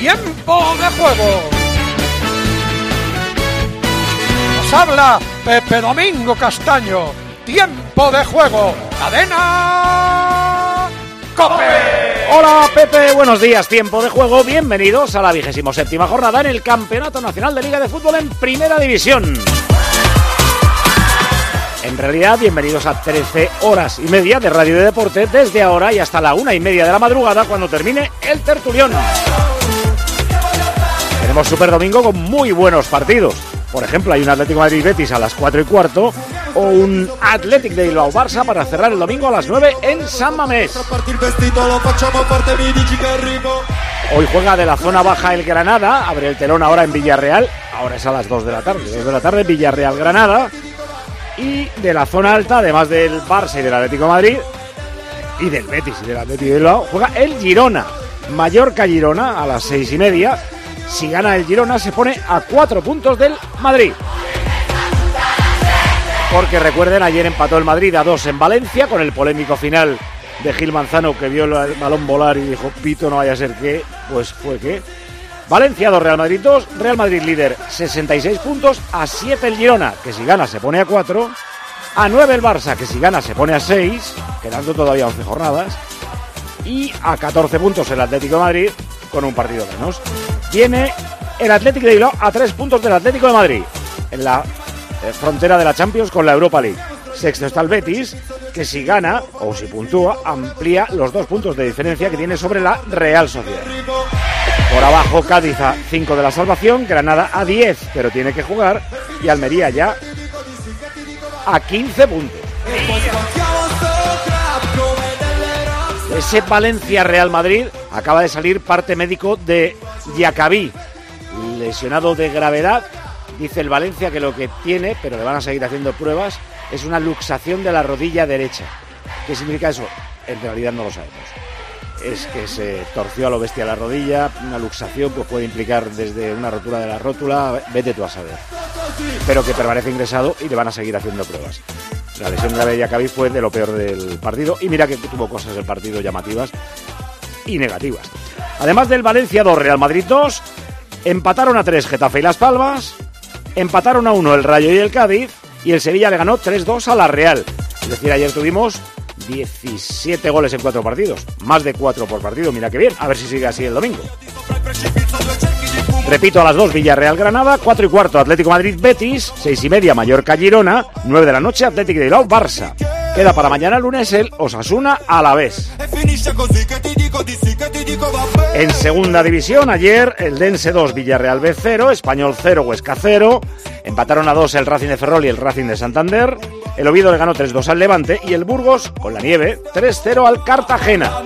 Tiempo de Juego. Nos habla Pepe Domingo Castaño. Tiempo de juego. Cadena. Cope. Hola Pepe, buenos días, tiempo de juego, bienvenidos a la vigésimo séptima jornada en el Campeonato Nacional de Liga de Fútbol en Primera División. En realidad, bienvenidos a 13 horas y media de Radio de Deporte desde ahora y hasta la una y media de la madrugada cuando termine el tertulión. Super Domingo con muy buenos partidos. Por ejemplo, hay un Atlético Madrid Betis a las 4 y cuarto o un Athletic de Bilbao Barça para cerrar el domingo a las 9 en San Mamés. Hoy juega de la zona baja el Granada, abre el telón ahora en Villarreal, ahora es a las 2 de la tarde, 2 de la tarde Villarreal Granada. Y de la zona alta, además del Barça y del Atlético Madrid, y del Betis y del Atlético de Bilbao, juega el Girona. Mallorca Girona a las 6 y media. Si gana el Girona se pone a 4 puntos del Madrid. Porque recuerden, ayer empató el Madrid a 2 en Valencia con el polémico final de Gil Manzano que vio el balón volar y dijo, pito, no vaya a ser que, pues fue que. Valencia 2, Real Madrid 2, Real Madrid líder 66 puntos, a 7 el Girona, que si gana se pone a 4, a 9 el Barça, que si gana se pone a 6, quedando todavía 11 jornadas, y a 14 puntos el Atlético de Madrid con un partido menos. Tiene el Atlético de Bilbao a 3 puntos del Atlético de Madrid en la eh, frontera de la Champions con la Europa League. Sexto está el Betis, que si gana o si puntúa, amplía los dos puntos de diferencia que tiene sobre la Real Sociedad. Por abajo, Cádiz a 5 de la salvación, Granada a 10, pero tiene que jugar, y Almería ya a 15 puntos. Ese Valencia Real Madrid acaba de salir parte médico de Yacabí, lesionado de gravedad. Dice el Valencia que lo que tiene, pero le van a seguir haciendo pruebas, es una luxación de la rodilla derecha. ¿Qué significa eso? En realidad no lo sabemos. Es que se torció a lo bestia la rodilla, una luxación pues puede implicar desde una rotura de la rótula, vete tú a saber. Pero que permanece ingresado y le van a seguir haciendo pruebas. La lesión grave de Yacabí fue de lo peor del partido y mira que tuvo cosas del partido llamativas y negativas. Además del Valencia 2, Real Madrid 2, empataron a 3 Getafe y Las Palmas, empataron a 1 el Rayo y el Cádiz y el Sevilla le ganó 3-2 a la Real. Es decir, ayer tuvimos 17 goles en 4 partidos, más de 4 por partido, mira que bien, a ver si sigue así el domingo. Repito, a las 2 Villarreal Granada, 4 y cuarto Atlético Madrid Betis, 6 y media Mallorca Girona, 9 de la noche Atlético de Bilbao Barça. Queda para mañana lunes el Osasuna a la vez. En segunda división, ayer el Dense 2, Villarreal B 0, Español 0, Huesca 0. Empataron a 2 el Racing de Ferrol y el Racing de Santander. El Oviedo le ganó 3-2 al Levante y el Burgos, con la nieve, 3-0 al Cartagena.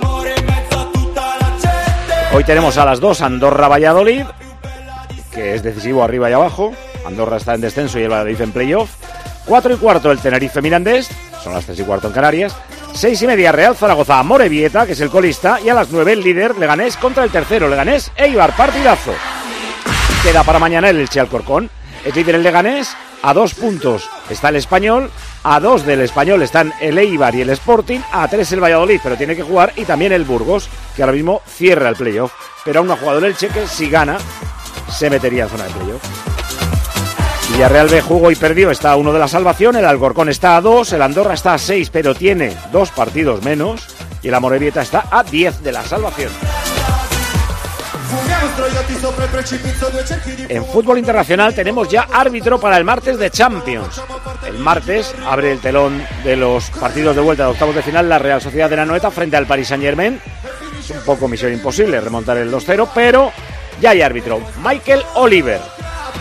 Hoy tenemos a las 2 Andorra Valladolid, que es decisivo arriba y abajo. Andorra está en descenso y el Valladolid en playoff. 4 y cuarto el Tenerife Mirandés, son las 3 y cuarto en Canarias. 6 y media Real Zaragoza Morevieta, que es el colista, y a las 9 el líder Leganés contra el tercero Leganés Eibar, partidazo. Queda para mañana el Elche Alcorcón. Es líder el Leganés, a dos puntos está el Español, a dos del Español están el Eibar y el Sporting, a tres el Valladolid, pero tiene que jugar, y también el Burgos, que ahora mismo cierra el playoff. Pero aún no ha jugado el Elche, que si gana, se metería en zona de playoff. Villarreal B jugó y perdió, está a uno de la salvación, el Alcorcón está a dos, el Andorra está a seis, pero tiene dos partidos menos, y el Amorebieta está a 10 de la salvación. En fútbol internacional tenemos ya árbitro para el martes de Champions. El martes abre el telón de los partidos de vuelta de octavos de final la Real Sociedad de la Noeta frente al Paris Saint Germain. Es un poco misión imposible remontar el 2-0, pero ya hay árbitro. Michael Oliver.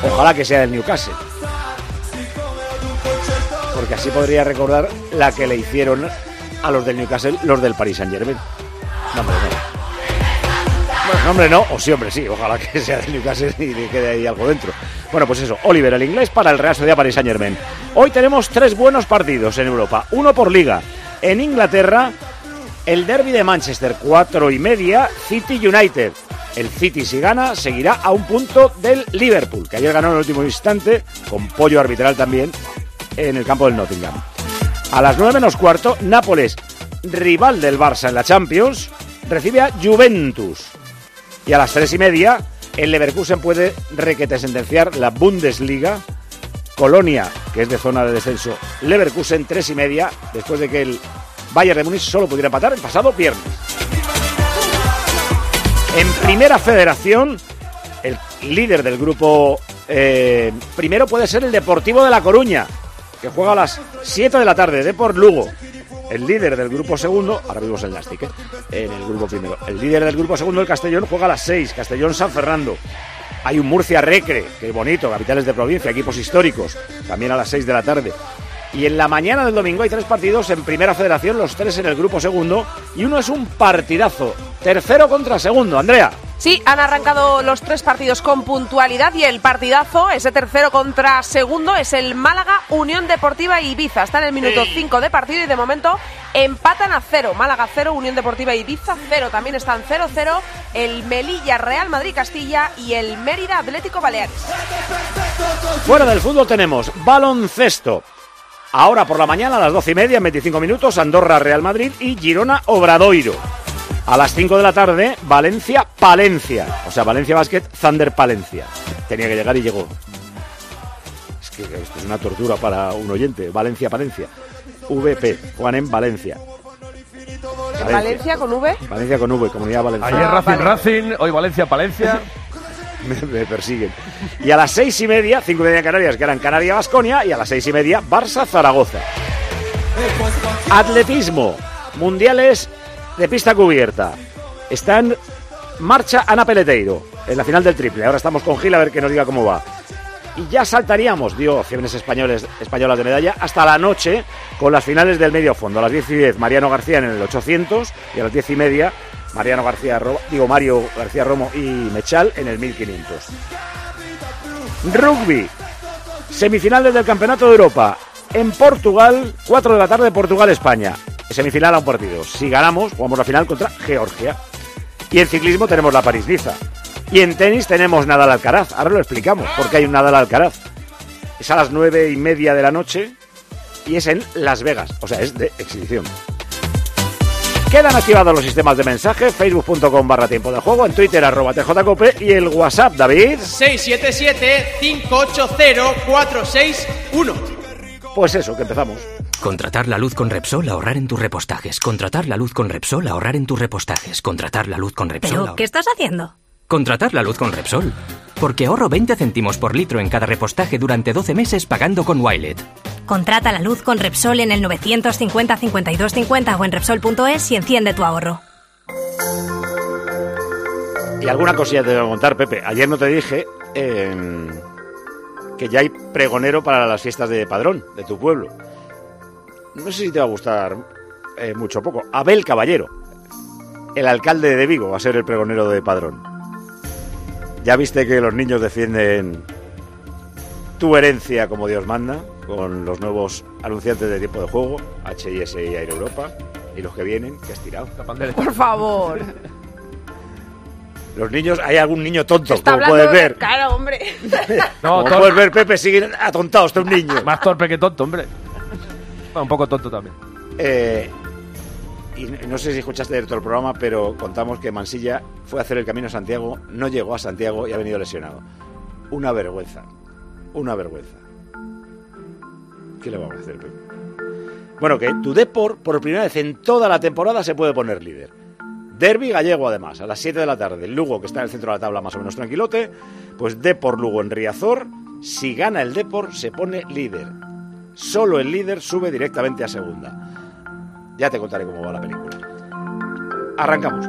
Ojalá que sea del Newcastle. Porque así podría recordar la que le hicieron a los del Newcastle los del Paris Saint Germain. No, hombre, no. hombre, no. O sí, hombre, sí. Ojalá que sea del Newcastle y quede ahí algo dentro. Bueno, pues eso. Oliver, el inglés, para el Real Sociedad Paris Saint Germain. Hoy tenemos tres buenos partidos en Europa. Uno por liga. En Inglaterra, el derby de Manchester, cuatro y media, City United. El City, si gana, seguirá a un punto del Liverpool, que ayer ganó en el último instante, con pollo arbitral también, en el campo del Nottingham. A las nueve menos cuarto, Nápoles, rival del Barça en la Champions, recibe a Juventus. Y a las tres y media, el Leverkusen puede requete sentenciar la Bundesliga. Colonia, que es de zona de descenso, Leverkusen tres y media, después de que el Bayern de Múnich solo pudiera empatar el pasado viernes. En primera federación, el líder del grupo eh, primero puede ser el Deportivo de La Coruña, que juega a las 7 de la tarde, de por Lugo. El líder del grupo segundo, ahora vimos el Nastic, ¿eh? en el grupo primero. El líder del grupo segundo, el Castellón, juega a las 6, Castellón San Fernando. Hay un Murcia Recre, que bonito, capitales de provincia, equipos históricos, también a las 6 de la tarde. Y en la mañana del domingo hay tres partidos en Primera Federación, los tres en el grupo segundo, y uno es un partidazo. Tercero contra segundo, Andrea. Sí, han arrancado los tres partidos con puntualidad y el partidazo, ese tercero contra segundo, es el Málaga Unión Deportiva Ibiza. Está en el minuto 5 de partido y de momento empatan a cero. Málaga cero, Unión Deportiva Ibiza cero. También están 0-0 el Melilla Real Madrid Castilla y el Mérida Atlético Baleares. Fuera del fútbol tenemos baloncesto. Ahora por la mañana a las 12 y media, en 25 minutos, Andorra Real Madrid y Girona Obradoiro. A las 5 de la tarde, Valencia Palencia. O sea, Valencia Basket, Thunder Palencia. Tenía que llegar y llegó. Es que esto es una tortura para un oyente. Valencia Palencia. VP, Juan en Valencia. Valencia. ¿Valencia con V? Valencia con V, Comunidad Valenciana. Ayer Racing Racing, hoy Valencia Palencia. Me, persiguen. Y a las seis y media, cinco y media Canarias, que eran Canaria Basconia, y a las seis y media, Barça Zaragoza. Atletismo, mundiales de pista cubierta. Está marcha Ana Peleteiro, en la final del triple. Ahora estamos con Gil a ver que nos diga cómo va. Y ya saltaríamos, dio opciones españoles, españolas de medalla, hasta la noche con las finales del medio fondo. A las 10 y 10, Mariano García en el 800 y a las 10 y media, Mariano García, digo Mario García Romo y Mechal en el 1500. Rugby, semifinales del Campeonato de Europa. En Portugal, 4 de la tarde, Portugal-España. Semifinal a un partido. Si ganamos, jugamos la final contra Georgia. Y en ciclismo tenemos la París-Niza. Y en tenis tenemos Nadal Alcaraz. Ahora lo explicamos, porque hay un Nadal Alcaraz. Es a las nueve y media de la noche y es en Las Vegas. O sea, es de exhibición. Quedan activados los sistemas de mensaje, facebook.com barra tiempo de juego, en Twitter arroba tjcope y el WhatsApp, David. 677-580-461. Pues eso, que empezamos. Contratar la luz con Repsol, ahorrar en tus repostajes. Contratar la luz con Repsol, ahorrar en tus repostajes. Contratar la luz con Repsol. ¿Pero qué estás haciendo? Contratar la luz con Repsol. Porque ahorro 20 céntimos por litro en cada repostaje durante 12 meses pagando con Wilet. Contrata la luz con Repsol en el 950 52 50 o en Repsol.es y enciende tu ahorro. Y alguna cosilla te voy a contar, Pepe. Ayer no te dije em, que ya hay pregonero para las fiestas de padrón de tu pueblo. No sé si te va a gustar eh, mucho o poco. Abel Caballero, el alcalde de Vigo, va a ser el pregonero de padrón. Ya viste que los niños defienden tu herencia como Dios manda, con los nuevos anunciantes de tiempo de juego, HIS y Air Europa, y los que vienen, que has tirado. Por favor. Los niños, hay algún niño tonto, como puedes ver. Claro, hombre. no, como puedes ver, Pepe, siguen atontados, este un niño. Más torpe que tonto, hombre. un poco tonto también. Eh, y no sé si escuchaste todo el programa, pero contamos que Mansilla fue a hacer el camino a Santiago, no llegó a Santiago y ha venido lesionado. Una vergüenza. Una vergüenza. ¿Qué le vamos a hacer, Pepe? Bueno, que tu Depor, por primera vez en toda la temporada, se puede poner líder. Derby gallego, además, a las 7 de la tarde. Lugo, que está en el centro de la tabla más o menos tranquilote, pues Depor Lugo en Riazor. Si gana el Depor, se pone líder. Solo el líder sube directamente a segunda. Ya te contaré cómo va la película. Arrancamos.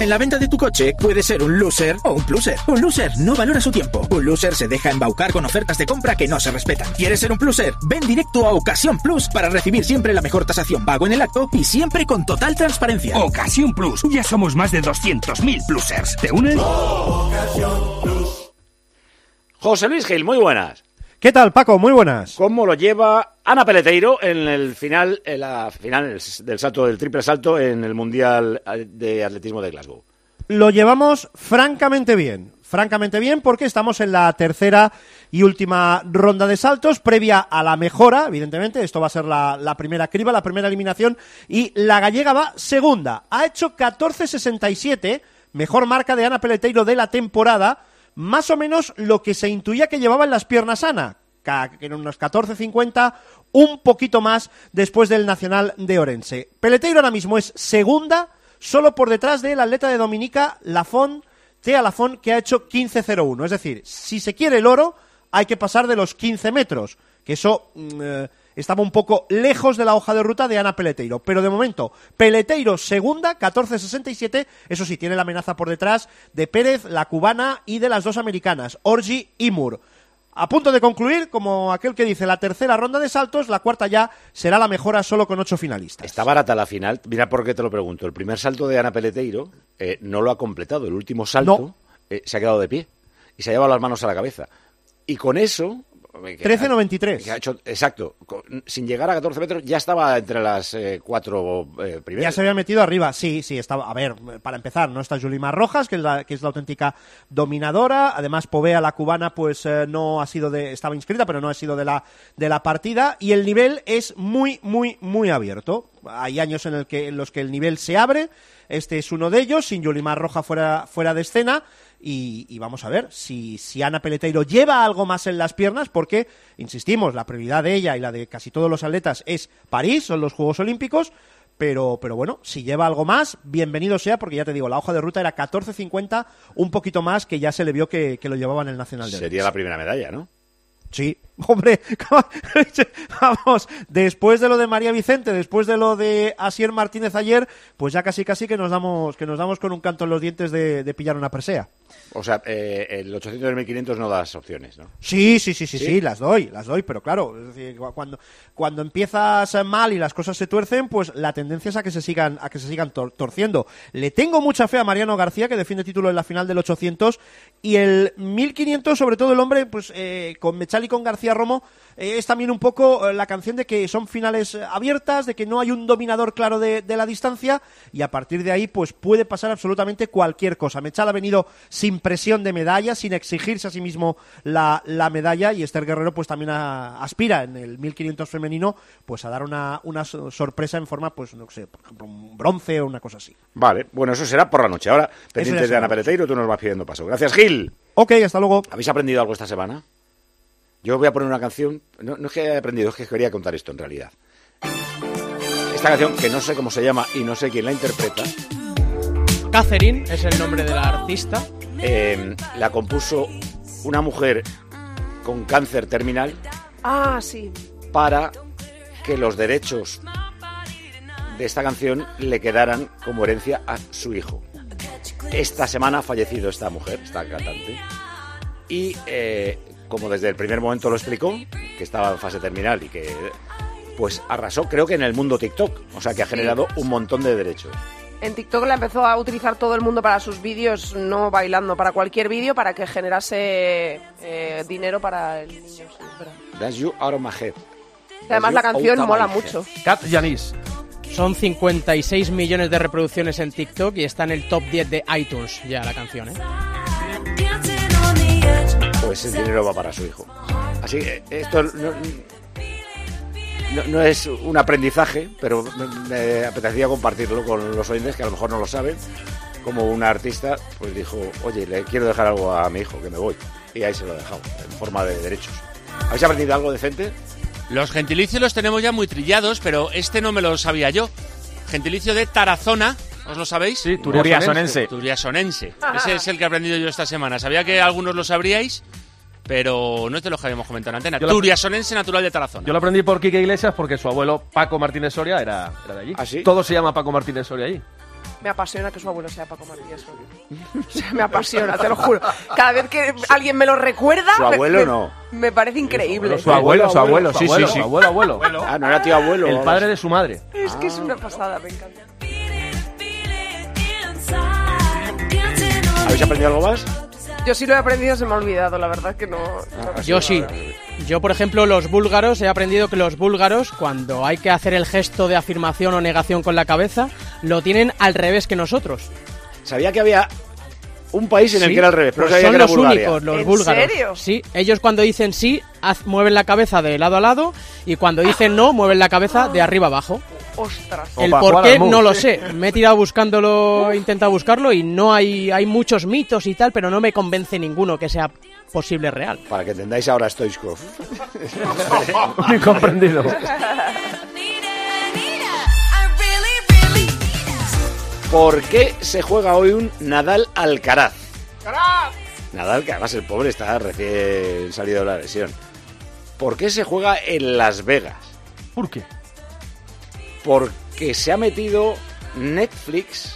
En la venta de tu coche puede ser un loser o un pluser. Un loser no valora su tiempo. Un loser se deja embaucar con ofertas de compra que no se respetan. ¿Quieres ser un pluser? Ven directo a Ocasión Plus para recibir siempre la mejor tasación pago en el acto y siempre con total transparencia. Ocasión Plus. Ya somos más de 200.000 plusers. ¿Te unes? José Luis Gil, muy buenas. ¿Qué tal, Paco? Muy buenas. ¿Cómo lo lleva Ana Peleteiro en el final, en la final del salto del triple salto en el Mundial de Atletismo de Glasgow? Lo llevamos francamente bien. Francamente bien porque estamos en la tercera y última ronda de saltos, previa a la mejora, evidentemente. Esto va a ser la, la primera criba, la primera eliminación. Y la gallega va segunda. Ha hecho 14.67, mejor marca de Ana Peleteiro de la temporada más o menos lo que se intuía que llevaba en las piernas Ana, que en unos 14.50, un poquito más después del Nacional de Orense. Peleteiro ahora mismo es segunda, solo por detrás del atleta de Dominica, Lafón, Tea Lafón, que ha hecho 15.01. Es decir, si se quiere el oro, hay que pasar de los 15 metros, que eso... Mm, eh, estaba un poco lejos de la hoja de ruta de Ana Peleteiro. Pero de momento, Peleteiro segunda, 14.67. Eso sí, tiene la amenaza por detrás de Pérez, la cubana y de las dos americanas, Orgi y Moore. A punto de concluir, como aquel que dice, la tercera ronda de saltos, la cuarta ya será la mejora solo con ocho finalistas. Está barata la final. Mira por qué te lo pregunto. El primer salto de Ana Peleteiro eh, no lo ha completado. El último salto eh, se ha quedado de pie y se ha llevado las manos a la cabeza. Y con eso 13.93. exacto. sin llegar a 14 metros ya estaba entre las eh, cuatro eh, primeras. Ya se había metido arriba, sí, sí, estaba. A ver, para empezar, no está Yulimar Rojas, que es la, que es la auténtica dominadora. Además, Povea, la cubana, pues eh, no ha sido de. Estaba inscrita, pero no ha sido de la, de la partida. Y el nivel es muy, muy, muy abierto. Hay años en, el que, en los que el nivel se abre. Este es uno de ellos, sin Yulimar Roja fuera, fuera de escena. Y, vamos a ver si, si Ana Peleteiro lleva algo más en las piernas, porque, insistimos, la prioridad de ella y la de casi todos los atletas es París, son los Juegos Olímpicos, pero, pero bueno, si lleva algo más, bienvenido sea, porque ya te digo, la hoja de ruta era 14.50, un poquito más que ya se le vio que, lo llevaba en el Nacional de Sería la primera medalla, ¿no? Sí, hombre, vamos, después de lo de María Vicente, después de lo de Asier Martínez ayer, pues ya casi casi que nos damos, que nos damos con un canto en los dientes de, de pillar una presea. O sea, eh, el 800 y 1500 no das opciones, ¿no? Sí, sí, sí, sí, sí, las doy, las doy, pero claro, es decir, cuando, cuando empiezas mal y las cosas se tuercen, pues la tendencia es a que se sigan, a que se sigan torciendo. Le tengo mucha fe a Mariano García, que defiende título en la final del 800, y el 1500, sobre todo el hombre, pues eh, con Mechal y con García Romo, eh, es también un poco la canción de que son finales abiertas, de que no hay un dominador claro de, de la distancia, y a partir de ahí, pues puede pasar absolutamente cualquier cosa. Mechal ha venido sin presión de medalla, sin exigirse a sí mismo la, la medalla y Esther Guerrero pues también aspira en el 1500 femenino pues a dar una, una sorpresa en forma pues no sé, por ejemplo un bronce o una cosa así. Vale, bueno, eso será por la noche. Ahora, pendientes de Ana Peleteiro, tú nos vas pidiendo paso. Gracias, Gil. Ok, hasta luego. ¿Habéis aprendido algo esta semana? Yo voy a poner una canción, no, no es que haya aprendido, es que quería contar esto en realidad. Esta canción, que no sé cómo se llama y no sé quién la interpreta, Catherine es el nombre de la artista. Eh, la compuso una mujer con cáncer terminal. Ah, sí. Para que los derechos de esta canción le quedaran como herencia a su hijo. Esta semana ha fallecido esta mujer, esta cantante. Y eh, como desde el primer momento lo explicó, que estaba en fase terminal y que pues arrasó, creo que en el mundo TikTok, o sea que ha generado un montón de derechos. En TikTok la empezó a utilizar todo el mundo para sus vídeos, no bailando, para cualquier vídeo, para que generase eh, dinero para el niño. That's you out of my head. Además la canción mola mucho. Cat Janis. Son 56 millones de reproducciones en TikTok y está en el top 10 de iTunes ya la canción, ¿eh? Pues el dinero va para su hijo. Así que esto no, es un aprendizaje, pero me, apetecía compartirlo con los oyentes que a lo mejor no lo saben. Como una artista, pues dijo, oye, le quiero dejar algo a mi hijo, que me voy. Y ahí se lo he dejado, en forma de derechos. ¿Habéis aprendido algo decente? Los gentilicios los tenemos ya muy trillados, pero este no me lo sabía yo. Gentilicio de Tarazona, ¿os lo sabéis? Sí, Turiasonense. Turiasonense. Ese es el que he aprendido yo esta semana. Sabía que algunos lo sabríais, pero no es de los que habíamos comentado en antena. Yo la- Turiasonense natural de Tarazona. Yo lo aprendí por Quique Iglesias porque su abuelo Paco Martínez Soria era, era de allí. ¿Ah, sí? Todo se llama Paco Martínez Soria allí. Me apasiona que su abuelo sea Paco Martínez Soria. O sea, me apasiona, te lo juro. Cada vez que alguien me lo recuerda, Su abuelo me, no. me parece increíble. Su abuelo, su abuelo, su sí, abuelo, sí, sí. su Abuelo, abuelo, Ah, no era tío abuelo. El padre de su madre. Es que es una pasada, me encanta. ¿Habéis aprendido algo más? Yo sí lo he aprendido, se me ha olvidado, la verdad que no. no- Yo sí. Yo, por ejemplo, los búlgaros, he aprendido que los búlgaros, cuando hay que hacer el gesto de afirmación o negación con la cabeza, lo tienen al revés que nosotros. Sabía que había un país en el Sí, que era al revés, pero pues sabía son que era los Bulgaria. únicos, los ¿En búlgaros. serio? Sí, ellos cuando dicen sí, haz- mueven la cabeza de lado a lado y cuando dicen no, mueven la cabeza de arriba abajo. Ostras. El por qué no lo sé. Me he tirado buscándolo, he intentado buscarlo y no hay, hay muchos mitos y tal, pero no me convence ninguno que sea posible real. Para que entendáis ahora Stoichkov. Incomprendido. ¿Por qué se juega hoy un Nadal Alcaraz? Nadal, que además el pobre está recién salido de la lesión. ¿Por qué se juega en Las Vegas? ¿Por qué? Porque se ha metido Netflix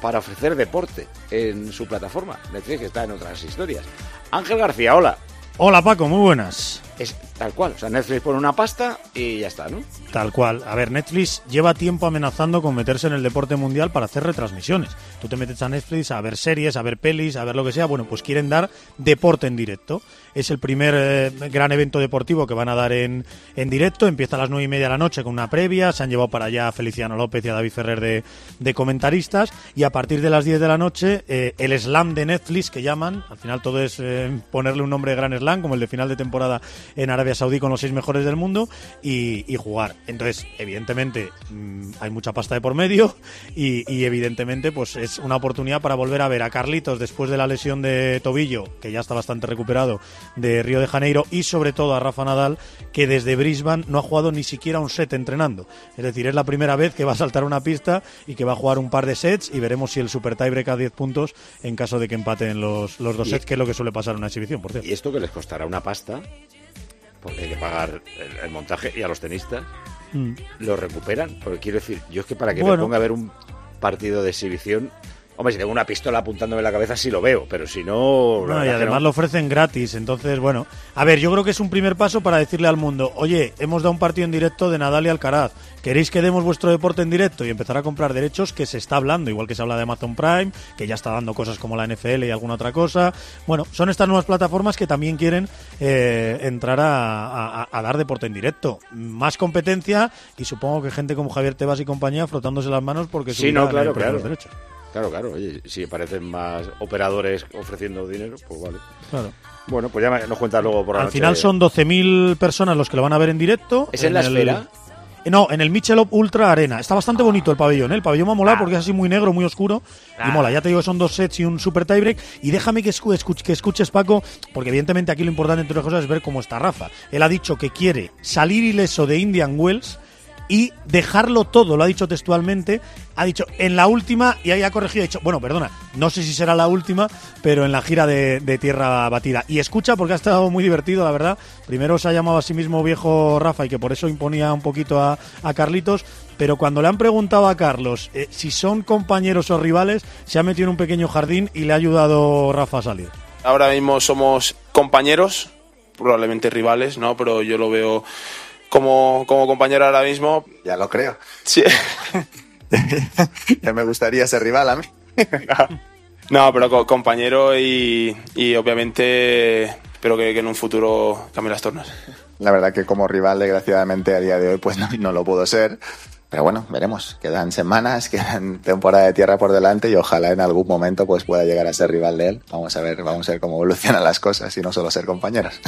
para ofrecer deporte en su plataforma. Netflix que está en otras historias. Ángel García, hola. Hola Paco, muy buenas. Es tal cual. O sea, Netflix pone una pasta y ya está, ¿no? Tal cual. A ver, Netflix lleva tiempo amenazando con meterse en el deporte mundial para hacer retransmisiones. Tú te metes a Netflix a ver series, a ver pelis, a ver lo que sea. Bueno, pues quieren dar deporte en directo. Es el primer eh, gran evento deportivo que van a dar en, en directo. Empieza a las nueve y media de la noche con una previa. Se han llevado para allá a Feliciano López y a David Ferrer de, de comentaristas. Y a partir de las 10 de la noche, eh, el slam de Netflix que llaman. Al final todo es eh, ponerle un nombre de gran slam, como el de final de temporada en Arabia Saudí con los seis mejores del mundo y, jugar. Entonces, evidentemente, mm, hay mucha pasta de por medio y evidentemente, pues es una oportunidad para volver a ver a Carlitos después de la lesión de tobillo, que ya está bastante recuperado, de Río de Janeiro y sobre todo a Rafa Nadal, que desde Brisbane no ha jugado ni siquiera un set entrenando. Es decir, es la primera vez que va a saltar una pista y que va a jugar un par de sets y veremos si el super tiebreak a 10 puntos en caso de que empaten los, los dos Y- sets, que es lo que suele pasar en una exhibición, por cierto. Y esto que les costará una pasta, porque hay que pagar el, el montaje y a los tenistas, Mm. lo recuperan. Porque quiero decir, yo es que para que Bueno. me ponga a ver un partido de exhibición, hombre, si tengo una pistola apuntándome en la cabeza sí lo veo, pero si no... Bueno, y además no. lo ofrecen gratis, entonces, bueno. A ver, yo creo que es un primer paso para decirle al mundo, oye, hemos dado un partido en directo de Nadal y Alcaraz, ¿queréis que demos vuestro deporte en directo? Y empezar a comprar derechos que se está hablando, igual que se habla de Amazon Prime, que ya está dando cosas como la NFL y alguna otra cosa. Bueno, son estas nuevas plataformas que también quieren eh, entrar a, a- a dar deporte en directo. Más competencia y supongo que gente como Javier Tebas y compañía frotándose las manos porque Sí, no, claro. los derechos. Claro, claro. Oye, si aparecen más operadores ofreciendo dinero, pues vale. Claro. Bueno, pues ya me- nos cuentas luego por la Al noche. final son 12.000 personas los que lo van a ver en directo. ¿Es en la el- esfera? Eh, No, en el Michelob Ultra Arena. Está bastante bonito el pabellón, ¿eh? El pabellón me ha molado porque es así muy negro, muy oscuro. Y mola, ya te digo que son dos sets y un super tiebreak. Y déjame que, escu- escuch- que escuches, Paco, porque evidentemente aquí lo importante, entre otras cosas, es ver cómo está Rafa. Él ha dicho que quiere salir ileso de Indian Wells y dejarlo todo, lo ha dicho textualmente, ha dicho en la última, y ahí ha corregido, ha dicho, bueno, perdona, no sé si será la última, pero en la gira de, de tierra batida. Y escucha, porque ha estado muy divertido, la verdad. Primero se ha llamado a sí mismo viejo Rafa y que por eso imponía un poquito a, a Carlitos, pero cuando le han preguntado a Carlos eh, si son compañeros o rivales, se ha metido en un pequeño jardín y le ha ayudado Rafa a salir. Ahora mismo somos compañeros, probablemente rivales, ¿no? Pero yo lo veo como, como compañero ahora mismo. Ya lo creo. Sí. Ya me gustaría ser rival a mí. No, pero co- compañero y, y obviamente espero que, que en un futuro cambien las tornas. La verdad que como rival, desgraciadamente, a día de hoy, pues no, no lo puedo ser. Pero bueno, veremos. Quedan semanas, quedan temporada de tierra por delante y ojalá en algún momento pues pueda llegar a ser rival de él. Vamos a ver, vamos a ver cómo evolucionan las cosas y no solo ser compañeros.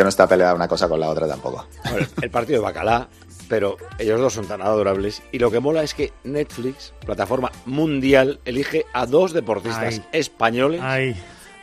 Que no está peleada una cosa con la otra tampoco. Bueno, el partido de Bacalá, pero ellos dos son tan adorables. Y lo que mola es que Netflix, plataforma mundial, elige a dos deportistas Ay. españoles Ay.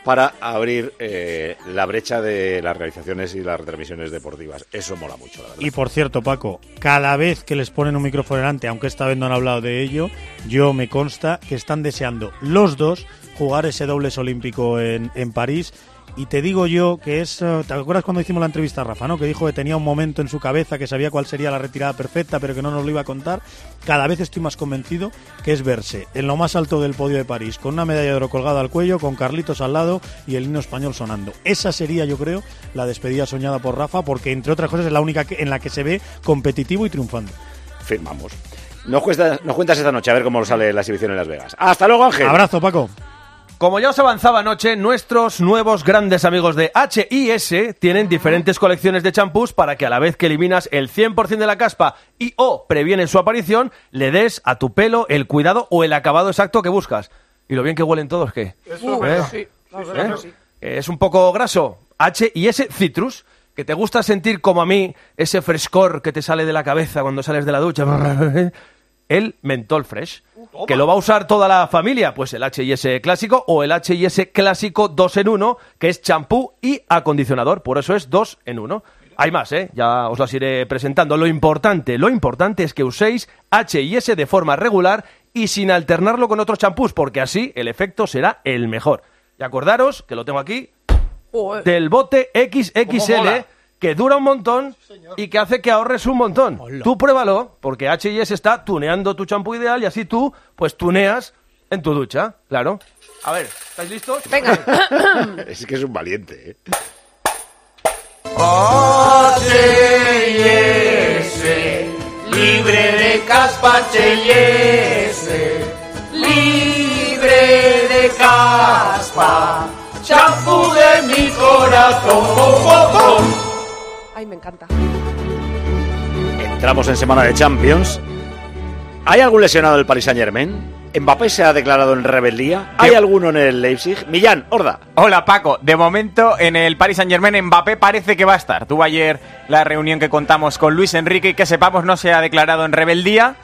para abrir eh, la brecha de las realizaciones y las retransmisiones deportivas. Eso mola mucho, la verdad. Y por cierto, Paco, cada vez que les ponen un micrófono delante, aunque esta vez no han hablado de ello, yo me consta que están deseando los dos jugar ese dobles olímpico en, en París. Y te digo yo que es. eh, ¿Te acuerdas cuando hicimos la entrevista a Rafa, no? Que dijo que tenía un momento en su cabeza que sabía cuál sería la retirada perfecta, pero que no nos lo iba a contar. Cada vez estoy más convencido que es verse en lo más alto del podio de París, con una medalla de oro colgada al cuello, con Carlitos al lado y el himno español sonando. Esa sería, yo creo, la despedida soñada por Rafa, porque entre otras cosas es la única en la que se ve competitivo y triunfando. Firmamos. Nos, cuesta- nos cuentas esta noche a ver cómo sale la exhibición en Las Vegas. Hasta luego, Ángel. Abrazo, Paco. Como ya os avanzaba anoche, nuestros nuevos grandes amigos de H&S tienen diferentes colecciones de champús para que a la vez que eliminas el 100% de la caspa y o previenes su aparición, le des a tu pelo el cuidado o el acabado exacto que buscas. ¿Y lo bien que huelen todos qué? Eso, ¿Eh? sí, ¿Eh? sí. Es un poco graso. H&S Citrus, que te gusta sentir como a mí ese frescor que te sale de la cabeza cuando sales de la ducha. El mentol fresh, que lo va a usar toda la familia, pues el H&S clásico o el H&S clásico 2 en 1, que es champú y acondicionador, por eso es 2 en 1. Hay más, ¿eh? Ya os las iré presentando. Lo importante, lo importante es que uséis H&S de forma regular y sin alternarlo con otros champús, porque así el efecto será el mejor. Y acordaros, que lo tengo aquí, del bote ¿Cómo XXL? Que dura un montón y que hace que ahorres un montón. Tú pruébalo, porque H&S está tuneando tu champú ideal y así tú, pues tuneas en tu ducha, claro. A ver, ¿estáis listos? Venga. es que es un valiente, ¿eh? H&S, libre de caspa H&S, libre de caspa, champú de mi corazón. Ay, me encanta. Entramos en semana de Champions. ¿Hay algún lesionado del Paris Saint Germain? ¿Mbappé se ha declarado en rebeldía? ¿Hay alguno en el Leipzig? Millán, Horda. Hola Paco, de momento en el Paris Saint Germain Mbappé parece que va a estar. Tuvo ayer la reunión que contamos con Luis Enrique y que sepamos no se ha declarado en rebeldía.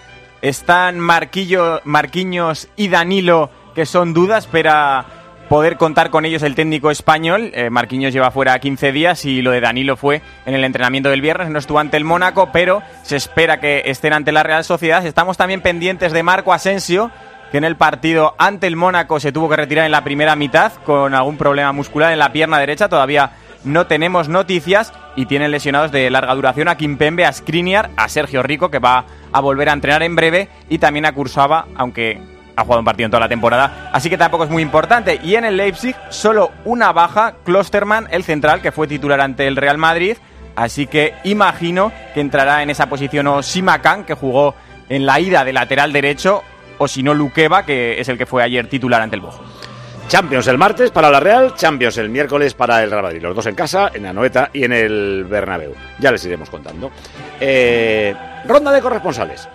Están Marquillo, Marquinhos y Danilo que son dudas, espera poder contar con ellos el técnico español. Eh, Marquinhos lleva fuera 15 días y lo de Danilo fue en el entrenamiento del viernes, no estuvo ante el Mónaco, pero se espera que estén ante la Real Sociedad. Estamos también pendientes de Marco Asensio, que en el partido ante el Mónaco se tuvo que retirar en la primera mitad con algún problema muscular en la pierna derecha. Todavía no tenemos noticias y tienen lesionados de larga duración a Kimpembe, a Skriniar, a Sergio Rico, que va a volver a entrenar en breve, y también a Kursava, aunque ha jugado un partido en toda la temporada, así que tampoco es muy importante. Y en el Leipzig, solo una baja, Klosterman, el central, que fue titular ante el Real Madrid, así que imagino que entrará en esa posición o Simakan, que jugó en la ida de lateral derecho, o si no Luqueva, que es el que fue ayer titular ante el Bojo. Champions el martes para la Real, Champions el miércoles para el Real Madrid. Los dos en casa, en Anoeta y en el Bernabéu. Ya les iremos contando. Eh, ronda de corresponsales.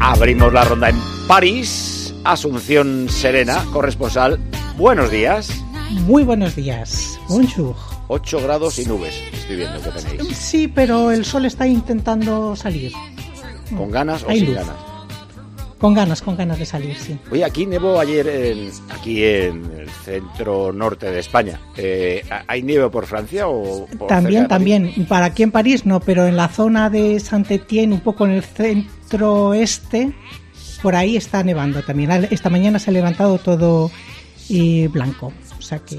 Abrimos la ronda en París. Asunción Serena, corresponsal. Buenos días. Muy buenos días. Bonjour. 8 grados y nubes. Estoy viendo que tenéis. Sí, pero el sol está intentando salir. ¿Con ganas o Hay sin luz. ganas? Con ganas, con ganas de salir, sí. Oye, aquí nevó ayer en, aquí en el centro norte de España. Eh, ¿Hay nieve por Francia o por También, también. Para aquí en París no, pero en la zona de Saint-Étienne, un poco en el centro este, por ahí está nevando también. Esta mañana se ha levantado todo eh, blanco, o sea que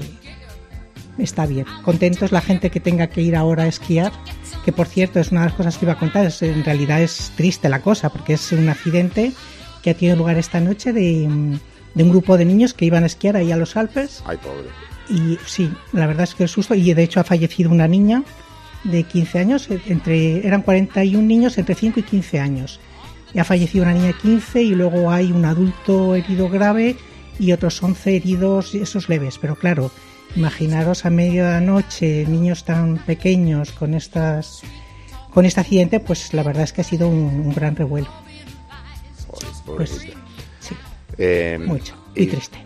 está bien. Contentos la gente que tenga que ir ahora a esquiar, que por cierto es una de las cosas que iba a contar. es- en realidad es triste la cosa, porque es un accidente que ha tenido lugar esta noche de, mm, de un grupo de niños que iban a esquiar ahí a los Alpes. Ay, pobre. Y sí, la verdad es que el susto, y de hecho ha fallecido una niña de 15 años, eh, entre eran 41 niños entre 5 y 15 años. Y ha fallecido una niña de 15 y luego hay un adulto herido grave y otros 11 heridos, esos leves. Pero claro, imaginaros a medianoche niños tan pequeños con estas con este accidente, pues la verdad es que ha sido un, un gran revuelo. Pues sí, Eh, mucho. Y triste.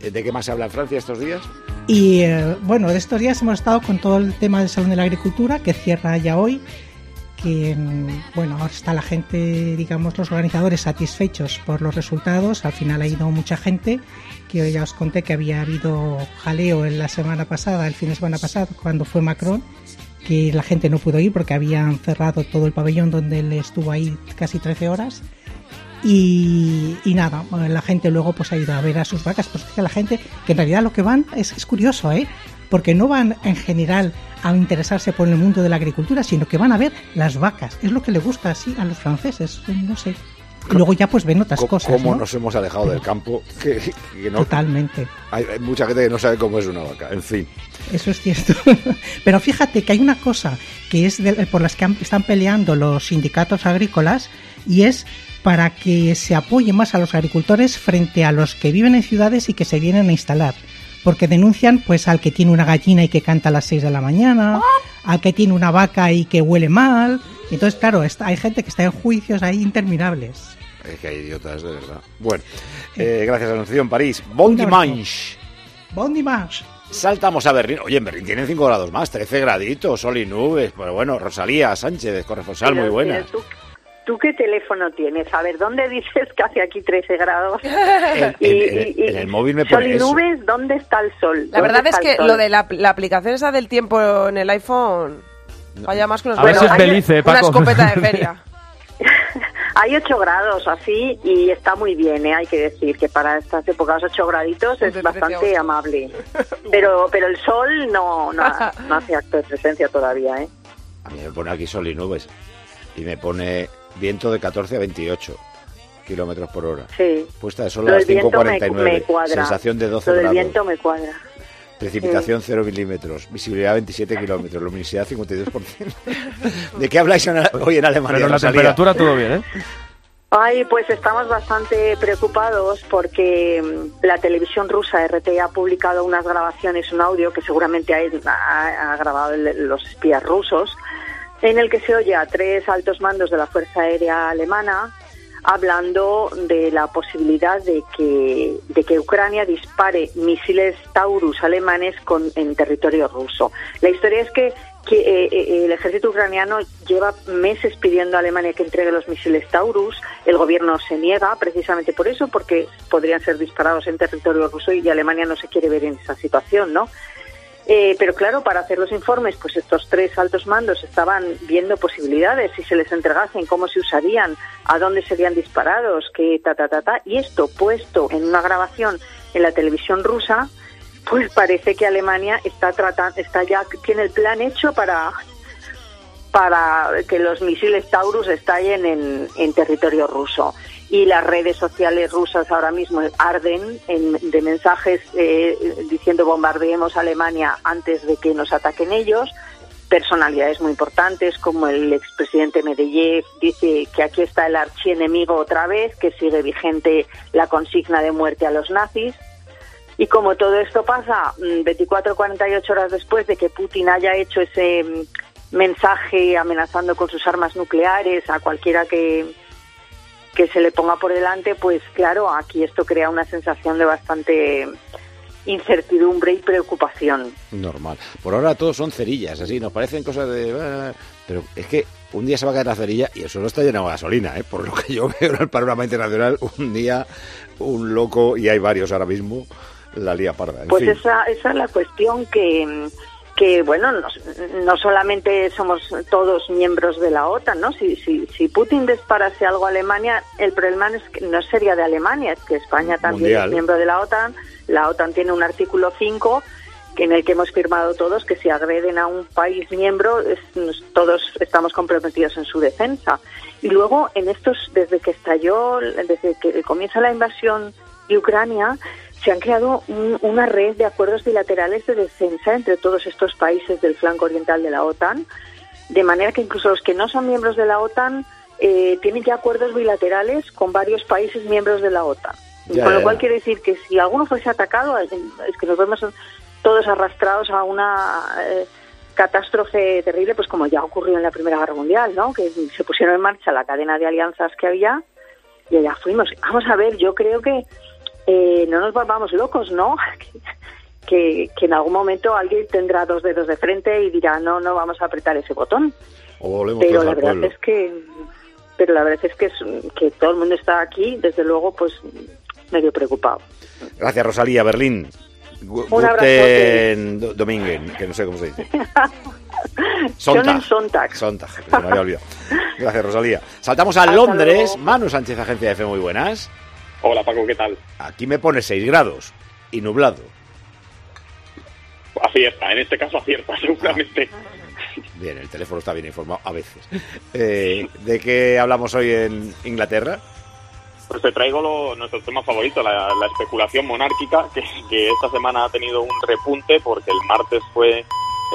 ¿De de qué más se habla en Francia estos días? Y eh, bueno, de estos días hemos estado con todo el tema del Salón de la Agricultura, que cierra ya hoy, que, mm, bueno, ahora está la gente, digamos, los organizadores satisfechos por los resultados. Al final ha ido mucha gente, que ya os conté que había habido jaleo en la semana pasada, el fin de semana pasado, cuando fue Macron, que la gente no pudo ir porque habían cerrado todo el pabellón donde él estuvo ahí casi 13 horas. Y, y nada, la gente luego pues ha ido a ver a sus vacas. Pues que la gente, que en realidad lo que van es, es curioso, ¿eh? Porque no van en general a interesarse por el mundo de la agricultura, sino que van a ver las vacas. Es lo que le gusta así a los franceses, no sé. Y luego ya pues ven otras Co- cosas. ¿Cómo ¿no? nos hemos alejado del campo? Que, que no- Totalmente. hay, hay mucha gente que no sabe cómo es una vaca. En fin. Eso es cierto. Pero fíjate que hay una cosa que es de- por las que han- están peleando los sindicatos agrícolas y es para que se apoye más a los agricultores frente a los que viven en ciudades y que se vienen a instalar. Porque denuncian pues al que tiene una gallina y que canta a las 6 de la mañana, al que tiene una vaca y que huele mal. Entonces, claro, está- hay gente que está en juicios ahí interminables. Es que hay idiotas, de verdad. Bueno, eh, gracias a Anunciación París. Bon dimanche. Bon dimanche. Saltamos a Berlín. Oye, en Berlín tienen 5 grados más, 13 graditos, sol y nubes. Pero bueno, Rosalía Sánchez, corresponsal, muy buena. ¿tú, tú qué teléfono tienes? A ver, ¿dónde dices que hace aquí 13 grados? En, Y- en- en- y- y- en el móvil me Sol pone y eso. nubes, ¿dónde está el sol? La verdad ¿Dónde es que sol? lo de la, la aplicación esa del tiempo en el iPhone falla más que unos si es hay Belice, una Paco. escopeta de feria. Hay 8 grados así y está muy bien, ¿eh? hay que decir que para estas épocas 8 graditos es bastante amable. Pero pero el sol no, no, no hace acto de presencia todavía. ¿eh? A mí me pone aquí sol y nubes. Y me pone viento de 14 a 28 kilómetros por hora. Sí. Puesta de sol a las del viento me, 5.49. me cuadra. Sensación de 12 Lo del grados. viento me cuadra. Precipitación 0 milímetros. Visibilidad 27 kilómetros. Luminosidad 52%. ¿De qué habláis en- hoy en Alemania? Pero la Rosalía? temperatura todo bien, ¿eh? Ay, pues estamos bastante preocupados porque mm, la televisión rusa RT ha publicado unas grabaciones, un audio que seguramente ha, ha- ha grabado el- los espías rusos, en el que se oye a tres altos mandos de la Fuerza Aérea Alemana hablando de la posibilidad de que, de que Ucrania dispare misiles Taurus alemanes con, en territorio ruso. La historia es que, eh, eh, el ejército ucraniano lleva meses pidiendo a Alemania que entregue los misiles Taurus. El gobierno se niega precisamente por eso, porque podrían ser disparados en territorio ruso y Alemania no se quiere ver en esa situación, ¿no? Eh, pero claro, para hacer los informes, pues estos tres altos mandos estaban viendo posibilidades, si se les entregasen, cómo se usarían, a dónde serían disparados, qué ta ta ta ta. Y esto puesto en una grabación en la televisión rusa, pues parece que Alemania está tratando, está ya tiene el plan hecho para para que los misiles Taurus estallen en, en territorio ruso. Y las redes sociales rusas ahora mismo arden en- de mensajes eh, diciendo bombardeemos Alemania antes de que nos ataquen ellos. Personalidades muy importantes como el expresidente Medvedev dice que aquí está el archienemigo otra vez, que sigue vigente la consigna de muerte a los nazis. Y como todo esto pasa mm, 24 o 48 horas después de que Putin haya hecho ese mm, mensaje amenazando con sus armas nucleares a cualquiera que, que se le ponga por delante, pues claro, aquí esto crea una sensación de bastante incertidumbre y preocupación. Normal. Por ahora todos son cerillas, así, nos parecen cosas de... eh, Pero es que un día se va a caer la cerilla y el suelo está lleno de gasolina, ¿eh? Por lo que yo veo en el panorama internacional, un día un loco, y hay varios ahora mismo, la lía parda. En Pues fin. esa, esa es la cuestión que, que bueno, no, no solamente somos todos miembros de la OTAN, ¿no? Si, si, si Putin disparase algo a Alemania, el problema es que no sería de Alemania, es que España también Mundial. es miembro de la OTAN. La OTAN tiene un artículo 5 que en el que hemos firmado todos que si agreden a un país miembro, es- todos estamos comprometidos en su defensa. Y luego, en estos, desde que estalló, desde que comienza la invasión de Ucrania, se han creado un- una red de acuerdos bilaterales de defensa entre todos estos países del flanco oriental de la OTAN, de manera que incluso los que no son miembros de la OTAN eh, tienen ya acuerdos bilaterales con varios países miembros de la OTAN. Ya, con lo ya. cual quiere decir que si alguno fuese atacado, es que nos vemos todos arrastrados a una eh, catástrofe terrible, pues como ya ocurrió en la Primera Guerra Mundial, ¿no? Que se pusieron en marcha la cadena de alianzas que había y allá fuimos. Vamos a ver, yo creo que eh, no nos volvamos locos, ¿no? que, que en algún momento alguien tendrá dos dedos de frente y dirá, no, no vamos a apretar ese botón. O volvemos pero la verdad pueblo. es que pero la verdad es que, es- que todo el mundo está aquí, desde luego, pues medio preocupado. Gracias, Rosalía, Berlín. Un Guten Do- Domingen, que no sé cómo se dice. Sonntag, que se me había olvidado. Gracias, Rosalía. Saltamos a Hasta Londres. luego. Manu Sánchez, Agencia de F, muy buenas. Hola Paco, ¿qué tal? Aquí me pone 6 grados y nublado. Acierta, en este caso acierta, seguramente. Bien, el teléfono está bien informado a veces. Eh, ¿De qué hablamos hoy en Inglaterra? Pues te traigo lo- nuestro tema favorito, la, la especulación monárquica, que, que esta semana ha tenido un repunte porque el martes fue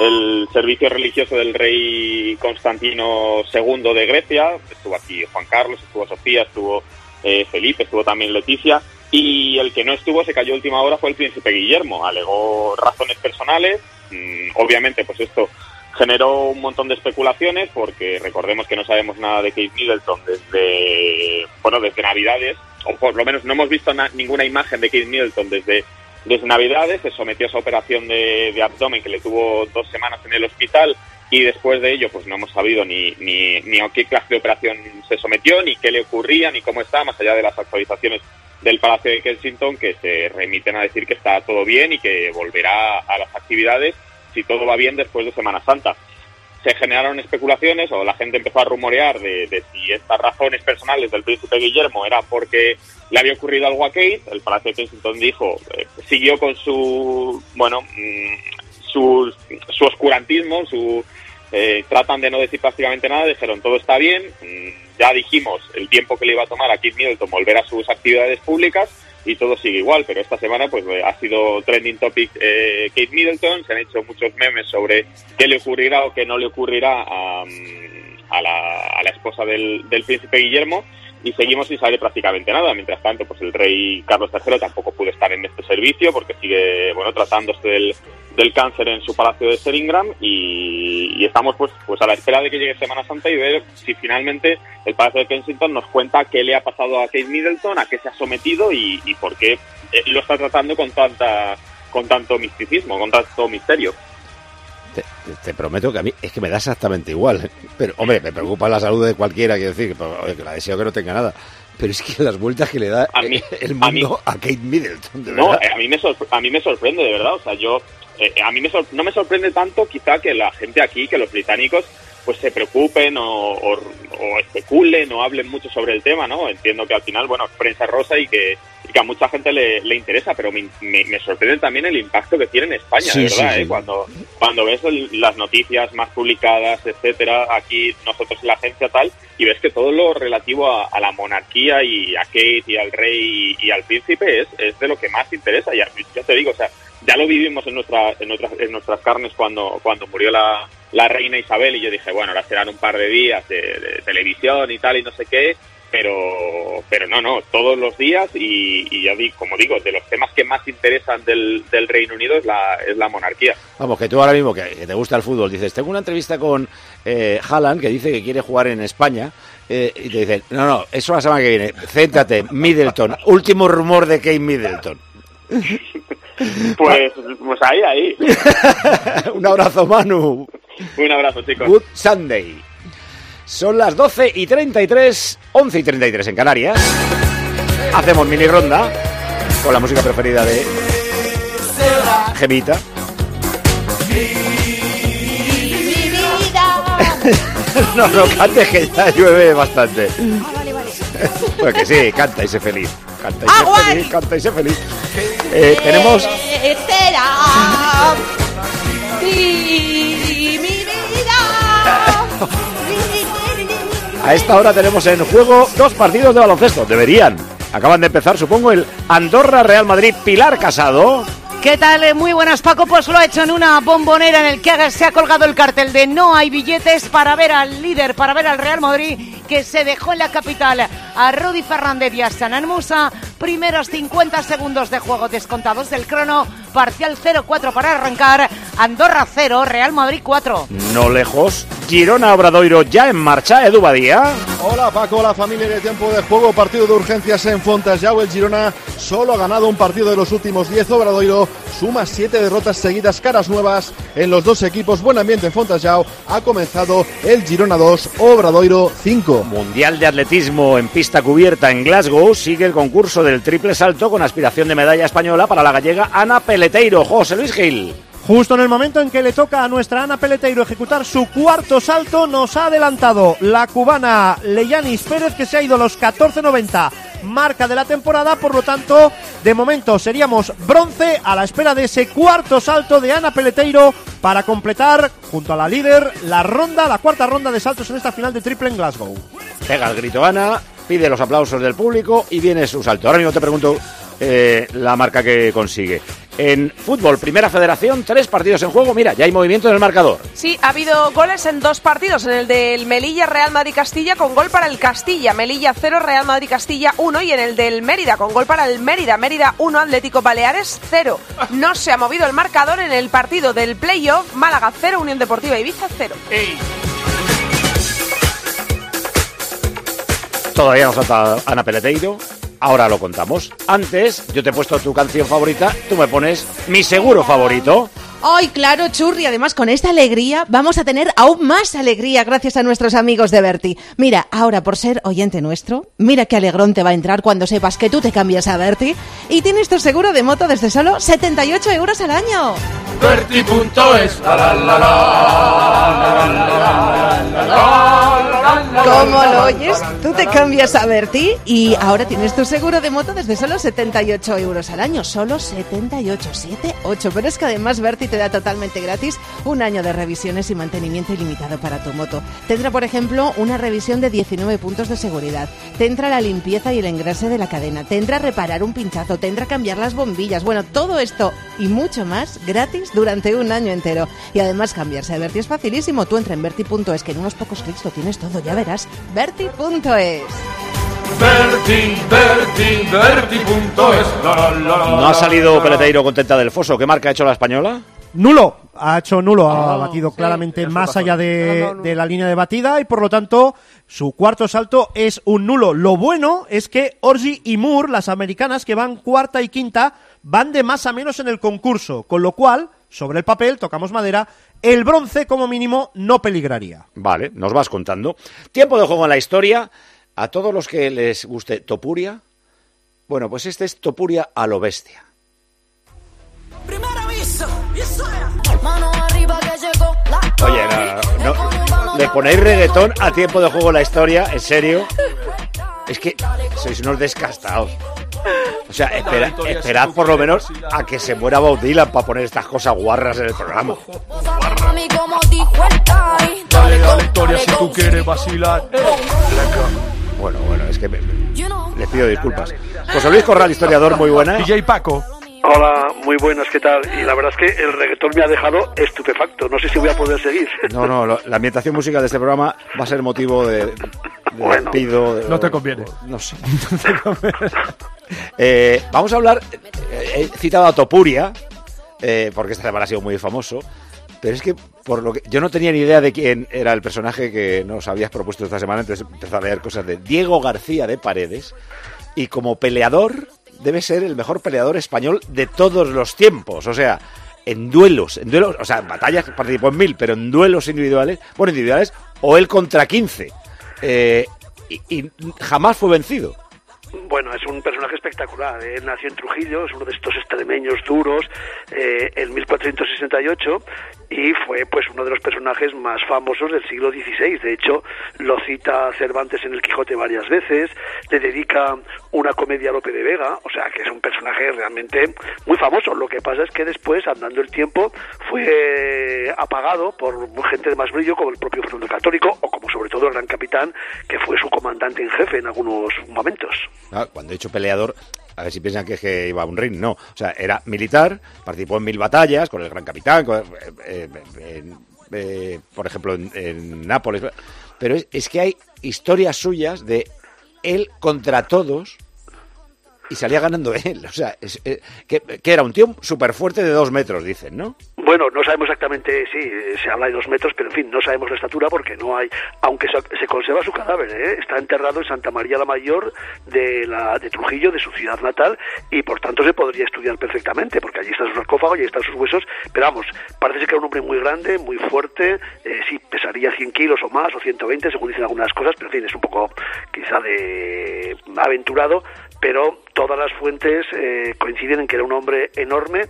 el servicio religioso del rey Constantino II de Grecia. Estuvo aquí Juan Carlos, estuvo Sofía, estuvo eh, Felipe, estuvo también Leticia. Y el que no estuvo, se cayó última hora, fue el príncipe Guillermo. Alegó razones personales. Mm, obviamente, pues esto generó un montón de especulaciones porque recordemos que no sabemos nada de Kate Middleton desde bueno desde Navidades o por lo menos no hemos visto na- ninguna imagen de Kate Middleton desde desde Navidades se sometió a esa operación de abdomen que le tuvo dos semanas en el hospital y después de ello pues no hemos sabido ni, ni, ni a qué clase de operación se sometió ni qué le ocurría ni cómo está más allá de las actualizaciones del Palacio de Kensington que se remiten a decir que está todo bien y que volverá a las actividades si todo va bien después de Semana Santa. Se generaron especulaciones o la gente empezó a rumorear de, de si estas razones personales del príncipe Guillermo era porque le había ocurrido algo a Kate. El Palacio de Kensington dijo, eh, siguió con su, bueno, mm, su, su oscurantismo, su eh, tratan de no decir prácticamente nada, dijeron todo está bien, mm, ya dijimos el tiempo que le iba a tomar a Kate Middleton volver a sus actividades públicas y todo sigue igual, pero esta semana pues ha sido trending topic eh, Kate Middleton, se han hecho muchos memes sobre qué le ocurrirá o qué no le ocurrirá a, mm, a la, a la esposa del, del príncipe Guillermo. Y seguimos sin saber prácticamente nada. Mientras tanto, pues el rey Carlos III tampoco pudo estar en este servicio porque sigue, bueno, tratándose del, del cáncer en su palacio de Seringham y, y estamos pues, pues a la espera de que llegue Semana Santa y ver si finalmente el palacio de Kensington nos cuenta qué le ha pasado a Kate Middleton, a qué se ha sometido y, y por qué eh, lo está tratando con tanta con tanto misticismo, con tanto misterio. Te, prometo que a mí es que me da exactamente igual. Pero, hombre, me preocupa la salud de cualquiera, quiero decir, que, la deseo que no tenga nada. Pero es que las vueltas que le da A mí- el a mí- mundo a, Kate Middleton, de No, verdad. eh, a mí me a mí me sorprende de verdad, o sea, yo eh, a mí no me sorprende tanto quizá que la gente aquí, que los británicos pues se preocupen o, o- o especulen o hablen mucho sobre el tema, ¿no? Entiendo que al final, bueno, es prensa rosa y que, y que a mucha gente le, le interesa, pero me, me- me sorprende también el impacto que tiene en España, Sí, de verdad, sí, ¿eh? Cuando, cuando ves el- las noticias más publicadas, etcétera, aquí nosotros en la agencia tal, y ves que todo lo relativo a, a la monarquía y a Kate y al rey y, y al príncipe es, es de lo que más interesa. Y a- yo te digo, o sea, ya lo vivimos en, nuestra, en, nuestras, en nuestras carnes cuando, cuando murió la, la reina Isabel y yo dije, bueno, ahora serán un par de días de, de televisión y tal y no sé qué, pero, pero no, no, todos los días y, y ya di, como digo, de los temas que más interesan del, del Reino Unido es la, es la monarquía. Vamos, que tú ahora mismo, que, que te gusta el fútbol, dices, tengo una entrevista con eh, Haaland que dice que quiere jugar en España. eh, y te dicen, no, no, eso la semana que viene. Céntrate, Middleton. Último rumor de Kate Middleton. Pues, pues ahí, ahí. Un abrazo, Manu. Un abrazo, chicos. Good Sunday. Son las 12 y 33, 11 y 33 en Canarias. Hacemos mini ronda con la música preferida de Gemita. no, no cantes que ya llueve bastante. Pues que sí, canta y sé feliz. Canta y sé feliz, canta y sé feliz. Eh, tenemos A esta hora tenemos en juego dos partidos de baloncesto. Deberían. Acaban de empezar, supongo, el Andorra Real Madrid Pilar Casado. ¿Qué tal? Eh, Muy buenas, Paco. Pues lo ha hecho en una bombonera en el que se ha colgado el cartel de no hay billetes para ver al líder, para ver al Real Madrid, que se dejó en la capital a Rudy Fernández y a Sanan Musa. Primeros 50 segundos de juego descontados del crono. Parcial 0-4 para arrancar. Andorra 0, Real Madrid 4. No lejos. Girona Obradoiro ya en marcha. Edu Badía. Hola Paco, hola familia de tiempo de juego, partido de urgencias en Fontajau. El Girona solo ha ganado un partido de los últimos 10. Obradoiro suma siete derrotas seguidas, caras nuevas en los dos equipos. Buen ambiente en Fontajau. Ha comenzado el Girona 2, Obradoiro 5. Mundial de Atletismo en pista cubierta en Glasgow sigue el concurso del triple salto con aspiración de medalla española para la gallega Ana Peleteiro. José Luis Gil. Justo en el momento en que le toca a nuestra Ana Peleteiro ejecutar su cuarto salto, nos ha adelantado la cubana Leyanis Pérez, que se ha ido a los 14.90, marca de la temporada. Por lo tanto, de momento seríamos bronce a la espera de ese cuarto salto de Ana Peleteiro para completar, junto a la líder, la ronda, la cuarta ronda de saltos en esta final de triple en Glasgow. Pega el grito Ana, pide los aplausos del público y viene su salto. Ahora mismo te pregunto eh, la marca que consigue. En fútbol, primera federación, tres partidos en juego. Mira, ya hay movimiento en el marcador. Sí, ha habido goles en dos partidos, en el del Melilla Real Madrid Castilla con gol para el Castilla, Melilla 0 Real Madrid Castilla 1 y en el del Mérida con gol para el Mérida, Mérida 1 Atlético Baleares 0. No se ha movido el marcador en el partido del playoff, Málaga 0 Unión Deportiva Ibiza 0. Todavía nos falta Ana Peleteiro. Ahora lo contamos. Antes, yo te he puesto tu canción favorita, tú me pones mi seguro favorito. Ay, claro, Churri. Además, con esta alegría vamos a tener aún más alegría gracias a nuestros amigos de Berti. Mira, ahora por ser oyente nuestro, mira qué alegrón te va a entrar cuando sepas que tú te cambias a Berti y tienes tu seguro de moto desde solo 78 euros al año. Berti.es. ¿Cómo lo oyes? Tú te cambias a Berti y ahora tienes tu seguro de moto desde solo 78 euros al año. Solo 78, 7, 8. Pero es que además Berti te da totalmente gratis un año de revisiones y mantenimiento ilimitado para tu moto. Tendrá, por ejemplo, una revisión de 19 puntos de seguridad. Tendrá la limpieza y el engrase de la cadena. Tendrá reparar un pinchazo. Tendrá cambiar las bombillas. Bueno, todo esto y mucho más gratis durante un año entero. Y además cambiarse a Berti es facilísimo. Tú entra en Berti.es que en unos pocos clics lo tienes todo. Ya verás. Berti.es. Berti, Berti, Berti.es. La, la, la, No ha salido Peleteiro contenta del foso. ¿Qué marca ha hecho la española? Nulo, ha hecho nulo, ha Ah, batido sí, claramente más razón. allá de, No, no, no. de la línea de batida y por lo tanto su cuarto salto es un nulo. Lo bueno es que Orgi y Moore, las americanas que van cuarta y quinta, van de más a menos en el concurso, con lo cual, sobre el papel, tocamos madera, el bronce como mínimo no peligraría. Vale, nos vas contando. Tiempo de juego en la historia. A todos los que les guste Topuria, bueno, pues este es Topuria a lo bestia. Oye, no, no, le ponéis reggaetón a tiempo de juego en la historia, en serio. Es que sois unos descastados. O sea, espera- esperad por lo menos a que se muera Bob Dylan para poner estas cosas guarras en el programa. Dale, dale, Victoria, si tú quieres vacilar. Bueno, bueno, es que me- les pido disculpas. José Luis Corral, historiador, muy buena. DJ Paco. Hola, muy buenas, ¿qué tal? Y la verdad es que el reggaetón me ha dejado estupefacto. No sé si voy a poder seguir. No, no, lo- la ambientación musical de este programa va a ser motivo de, de despido, de- No te conviene. No sé. Eh, vamos a hablar. eh, He citado a Topuria, eh, porque esta semana ha sido muy famoso. Pero es que, por lo que yo no tenía ni idea de quién era el personaje que nos habías propuesto esta semana, entonces empecé a leer cosas de Diego García de Paredes. Y como peleador, debe ser el mejor peleador español de todos los tiempos. O sea, en duelos, en duelos, o sea, en batallas participó en mil, pero en duelos individuales, bueno, individuales, o él contra 15. Eh, y, y jamás fue vencido. Bueno, es un personaje espectacular. Él nació en Trujillo, es uno de estos extremeños duros, eh, en 1468 y fue pues uno de los personajes más famosos del siglo XVI. De hecho, lo cita Cervantes en El Quijote varias veces, le dedica una comedia a Lope de Vega, o sea que es un personaje realmente muy famoso. Lo que pasa es que después, andando el tiempo, fue apagado por gente de más brillo como el propio Fernando Católico o como sobre todo el gran capitán que fue su comandante en jefe en algunos momentos. Ah, Cuando he dicho peleador, a ver si piensan que, es que iba a un ring, no. O sea, era militar, participó en mil batallas con el gran capitán, con- eh, eh, eh, por ejemplo, en, Nápoles. Pero es, es que hay historias suyas de él contra todos y salía ganando él. O sea, es- que, que era un tío súper fuerte de dos metros, dicen, ¿no? Bueno, no sabemos exactamente, sí, eh, se habla de dos metros, pero en fin, no sabemos la estatura porque no hay, aunque se, se conserva su cadáver, ¿eh? está enterrado en Santa María la Mayor de, la, de Trujillo, de su ciudad natal, y por tanto se podría estudiar perfectamente, porque allí está su sarcófago ahí están sus huesos, pero vamos, parece que era un hombre muy grande, muy fuerte, eh, sí, pesaría 100 kilos o más, o 120, según dicen algunas cosas, pero en fin, es un poco quizá de aventurado, pero todas las fuentes eh, coinciden en que era un hombre enorme,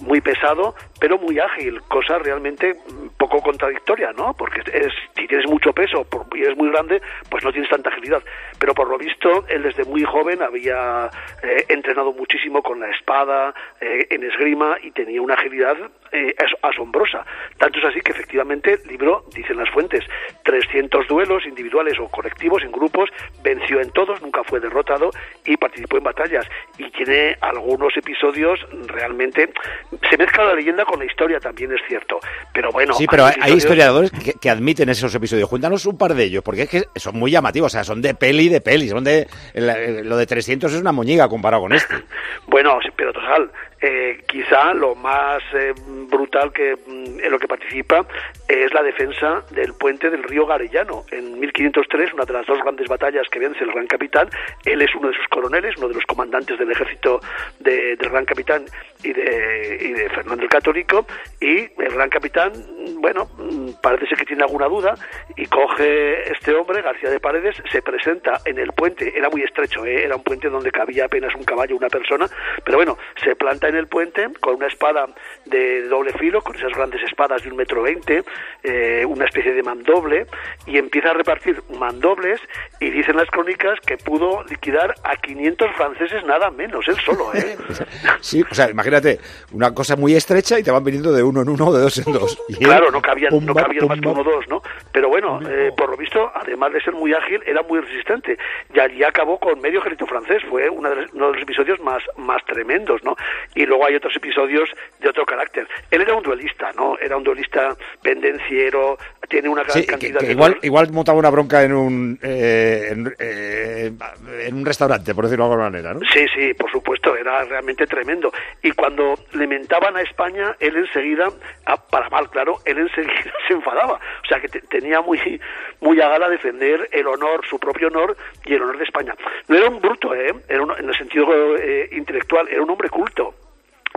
muy pesado, pero muy ágil, cosa realmente poco contradictoria, ¿no? Porque es, si tienes mucho peso por- y eres muy grande, pues no tienes tanta agilidad. Pero por lo visto, él desde muy joven había eh, entrenado muchísimo con la espada, eh, en esgrima, y tenía una agilidad eh, as- asombrosa. Tanto es así que efectivamente libró, dicen las fuentes, 300 duelos individuales o colectivos en grupos, venció en todos, nunca fue derrotado y participó en batallas. Y tiene algunos episodios realmente... Se mezcla la leyenda con la historia, también es cierto. Pero bueno... sí, pero hay, historiadores que, que admiten esos episodios. Cuéntanos un par de ellos, porque es que son muy llamativos, o sea, son de peli de peli, son de... lo de 300 es una moñiga comparado con este. Bueno, pero total, eh, quizá lo más eh, brutal que mm, en lo que participa es la defensa del puente del río Garellano. En 1503, una de las dos grandes batallas que vence el Gran Capitán, él es uno de sus coroneles, uno de los comandantes del ejército de- del Gran Capitán y de, y de Fernando el Católico, y el Gran Capitán, mm, bueno, mm, parece ser que tiene alguna duda, y coge este hombre, García de Paredes, se presenta en el puente, era muy estrecho, ¿eh? era un puente donde cabía apenas un caballo, una persona, pero bueno, se planta en el puente con una espada de doble filo, con esas grandes espadas de un metro veinte, eh, una especie de mandoble, y empieza a repartir mandobles, y dicen las crónicas que pudo liquidar a 500 franceses nada menos, él solo, ¿eh? Sí, o sea, imagínate, una cosa muy estrecha y te van viniendo de uno en uno, de dos en dos. Y Claro, no cabían, no pumba, cabían más que pumba. uno o dos, ¿no? Pero bueno, eh, por lo visto, además de ser muy ágil, era muy resistente. Y allí acabó con medio ejército francés. Fue una de los- uno de los episodios más, más tremendos, ¿no? Y luego hay otros episodios de otro carácter. Él era un duelista, ¿no? Era un duelista pendenciero, tiene una gran Sí, que, cantidad que de... igual, igual montaba una bronca en un, eh, en, eh, en un restaurante, por decirlo de alguna manera, ¿no? Sí, sí, por supuesto, era realmente tremendo. Y cuando le mentaban a España, él enseguida, ah, para mal, claro, él enseguida se enfadaba. O sea, que te- tenía muy, muy a gala defender el honor, su propio honor y el honor de España. No era un bruto, ¿eh? Era un- en el sentido eh, intelectual, era un hombre culto.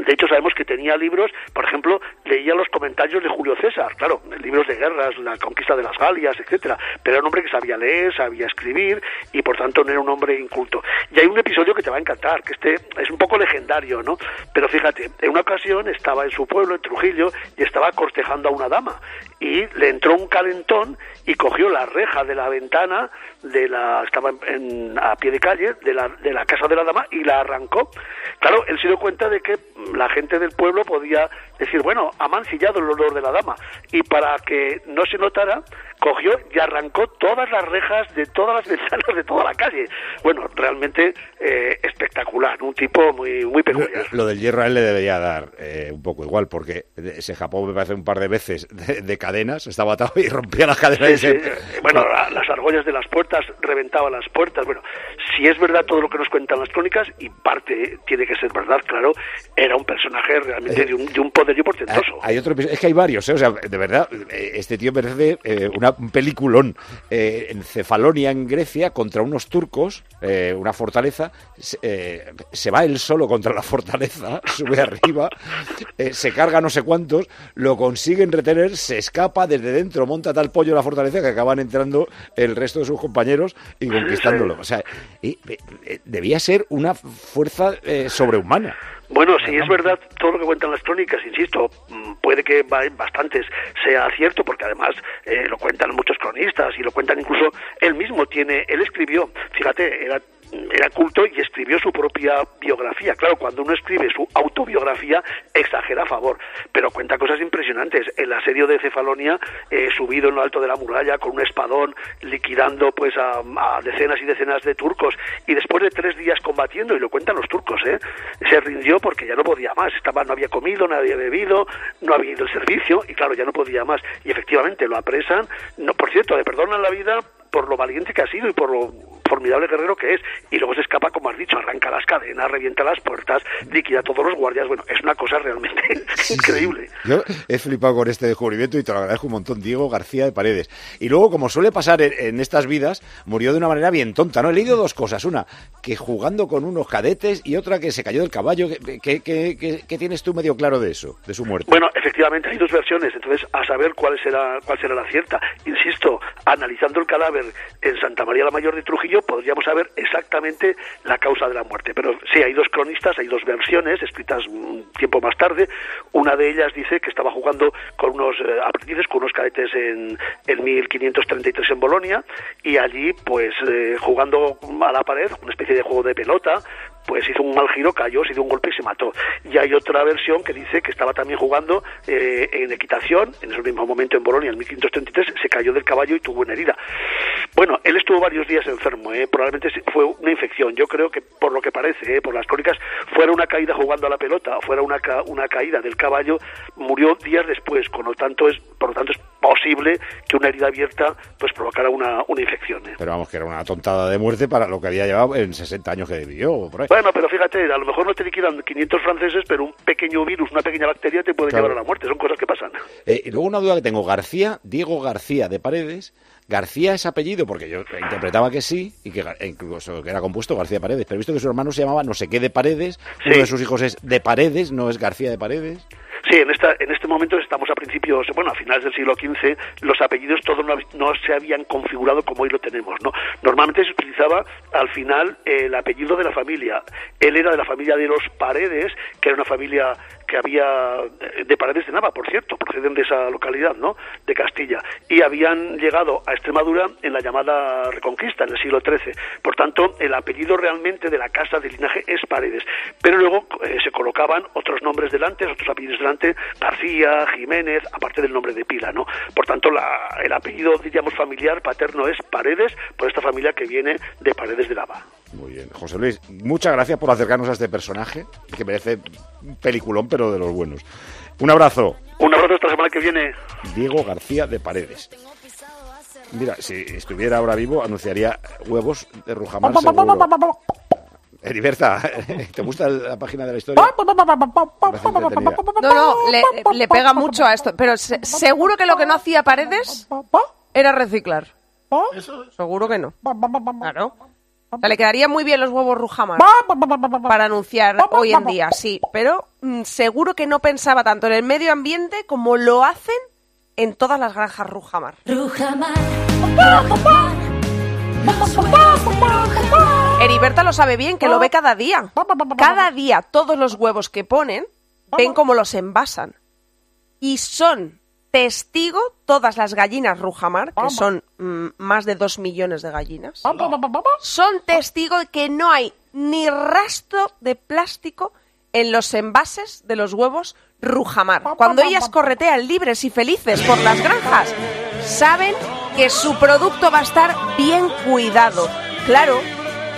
De hecho, sabemos que tenía libros, por ejemplo, leía los comentarios de Julio César, claro, libros de guerras, la conquista de las Galias, etcétera. Pero era un hombre que sabía leer, sabía escribir y por tanto no era un hombre inculto. Y hay un episodio que te va a encantar, que este es un poco legendario, ¿no? Pero fíjate, en una ocasión estaba en su pueblo, en Trujillo, y estaba cortejando a una dama. Y le entró un calentón y cogió la reja de la ventana de la estaba en- en- a pie de calle de la, de la casa de la dama y la arrancó. Claro, él se dio cuenta de que la gente del pueblo podía decir, bueno, ha mancillado el olor de la dama. Y para que no se notara, cogió y arrancó todas las rejas de todas las ventanas de toda la calle. Bueno, realmente eh, espectacular, un tipo muy, muy peculiar. Lo del hierro a él le debería dar eh, un poco igual, porque se escapó, me parece, un par de veces de, de cadenas, estaba atado y rompía las cadenas. y Sí, se- sí. Bueno, la- las argollas de las puertas reventaban las puertas. Bueno, si es verdad todo lo que nos cuentan las crónicas, y parte tiene que ser verdad, claro, era un personaje realmente de un, de un poderío portentoso. Hay otro es que hay varios, ¿eh? o sea, de verdad, eh, este tío merece eh, una, un peliculón. En Cefalonia, en Grecia, contra unos turcos, una fortaleza, se, va él solo contra la fortaleza, sube arriba, se carga no sé cuántos, lo consiguen retener, se escapa desde dentro, monta tal pollo la fortaleza que acaban entrando el resto de sus compañeros y conquistándolo. O sea, y, eh, eh, debía ser una fuerza eh, sobrehumana. Bueno, si es verdad todo lo que cuentan las crónicas, insisto, mm, puede que en bastantes sea cierto, porque además eh, lo cuentan muchos cronistas y lo cuentan incluso él mismo. Tiene, él escribió, fíjate, era era culto y escribió su propia biografía. Claro, cuando uno escribe su autobiografía, exagera a favor, pero cuenta cosas impresionantes. El asedio de Cefalonia, eh, subido en lo alto de la muralla con un espadón, liquidando pues a, a decenas y decenas de turcos, y después de tres días combatiendo, y lo cuentan los turcos, ¿eh? se rindió porque ya no podía más. Estaba, no había comido, no había bebido, no había ido al servicio, y claro, ya no podía más. Y efectivamente lo apresan. No, por cierto, le perdonan la vida por lo valiente que ha sido y por lo formidable guerrero que es. Y luego se escapa, como has dicho, arranca las cadenas, revienta las puertas, liquida a todos los guardias. Bueno, es una cosa realmente increíble. Yo he flipado con este descubrimiento y te lo agradezco un montón, Diego García de Paredes. Y luego, como suele pasar en, en estas vidas, murió de una manera bien tonta, ¿no? He leído dos cosas. Una, que jugando con unos cadetes y otra que se cayó del caballo. ¿Qué, qué- qué- qué- qué tienes tú medio claro de eso, de su muerte? Bueno, efectivamente hay dos versiones, entonces a saber cuál será cuál será la cierta. Insisto, analizando el cadáver en Santa María la Mayor de Trujillo podríamos saber exactamente la causa de la muerte. Pero sí, hay dos cronistas, hay dos versiones escritas un tiempo más tarde. Una de ellas dice que estaba jugando con unos eh, aprendices, con unos cadetes en, en 1533 en Bolonia y allí, pues eh, jugando a la pared, una especie de juego de pelota, pues hizo un mal giro, cayó, se dio un golpe y se mató. Y hay otra versión que dice que estaba también jugando eh, en equitación, en ese mismo momento en Bolonia, en 1533, se cayó del caballo y tuvo una herida. Bueno, él estuvo varios días enfermo, ¿eh? probablemente fue una infección. Yo creo que, por lo que parece, ¿eh? por las crónicas, fuera una caída jugando a la pelota, fuera una, ca- una caída del caballo, murió días después. Con lo tanto, es, por lo tanto, es posible que una herida abierta pues provocara una, una infección. ¿eh? Pero vamos, que era una tontada de muerte para lo que había llevado en 60 años que vivió. por ahí. Bueno, pero fíjate, a lo mejor no te liquidan 500 franceses, pero un pequeño virus, una pequeña bacteria te puede Claro. llevar a la muerte. Son cosas que pasan. Eh, y luego una duda que tengo, García, Diego García de Paredes, García es apellido, porque yo interpretaba que sí, y que e incluso que era compuesto García de Paredes, pero he visto que su hermano se llamaba no sé qué de Paredes, uno de sus hijos es de Paredes, no es García de Paredes. Sí, en, esta, en este momento estamos a principios, bueno, a finales del siglo XV, los apellidos todos no, no se habían configurado como hoy lo tenemos, ¿no? Normalmente se utilizaba al final el apellido de la familia. Él era de la familia de los Paredes, que era una familia que había de Paredes de Nava, por cierto, proceden de esa localidad, ¿no? De Castilla. Y habían llegado a Extremadura en la llamada Reconquista, en el siglo XIII. Por tanto, el apellido realmente de la casa de linaje es Paredes. Pero luego eh, se colocaban otros nombres delante, otros apellidos delante, García, Jiménez, aparte del nombre de pila, ¿no? Por tanto, la- el apellido, diríamos, familiar paterno es Paredes, por esta familia que viene de Paredes de Nava. Muy bien, José Luis, muchas gracias por acercarnos a este personaje, que merece un peliculón, pero de los buenos. Un abrazo, Un abrazo la semana que viene. Diego García de Paredes. Mira, si estuviera ahora vivo, anunciaría huevos de Rujamar seguro. Heriberta, ¿te gusta la página de la historia? No, no, le, le pega mucho a esto. Pero se- seguro que lo que no hacía Paredes era reciclar. Seguro que no. Claro. O sea, le quedarían muy bien los huevos Rujamar para anunciar hoy en día, sí. Pero mm, seguro que no pensaba tanto en el medio ambiente como lo hacen en todas las granjas Rujamar. Heriberta lo sabe bien, que lo ve cada día. Cada día, todos los huevos que ponen, ven cómo los envasan. Y son testigo todas las gallinas Rujamar, que son mm, más de dos millones de gallinas. Son testigo de que no hay ni rastro de plástico en los envases de los huevos Rujamar. Cuando ellas corretean libres y felices por las granjas, saben que su producto va a estar bien cuidado. Claro,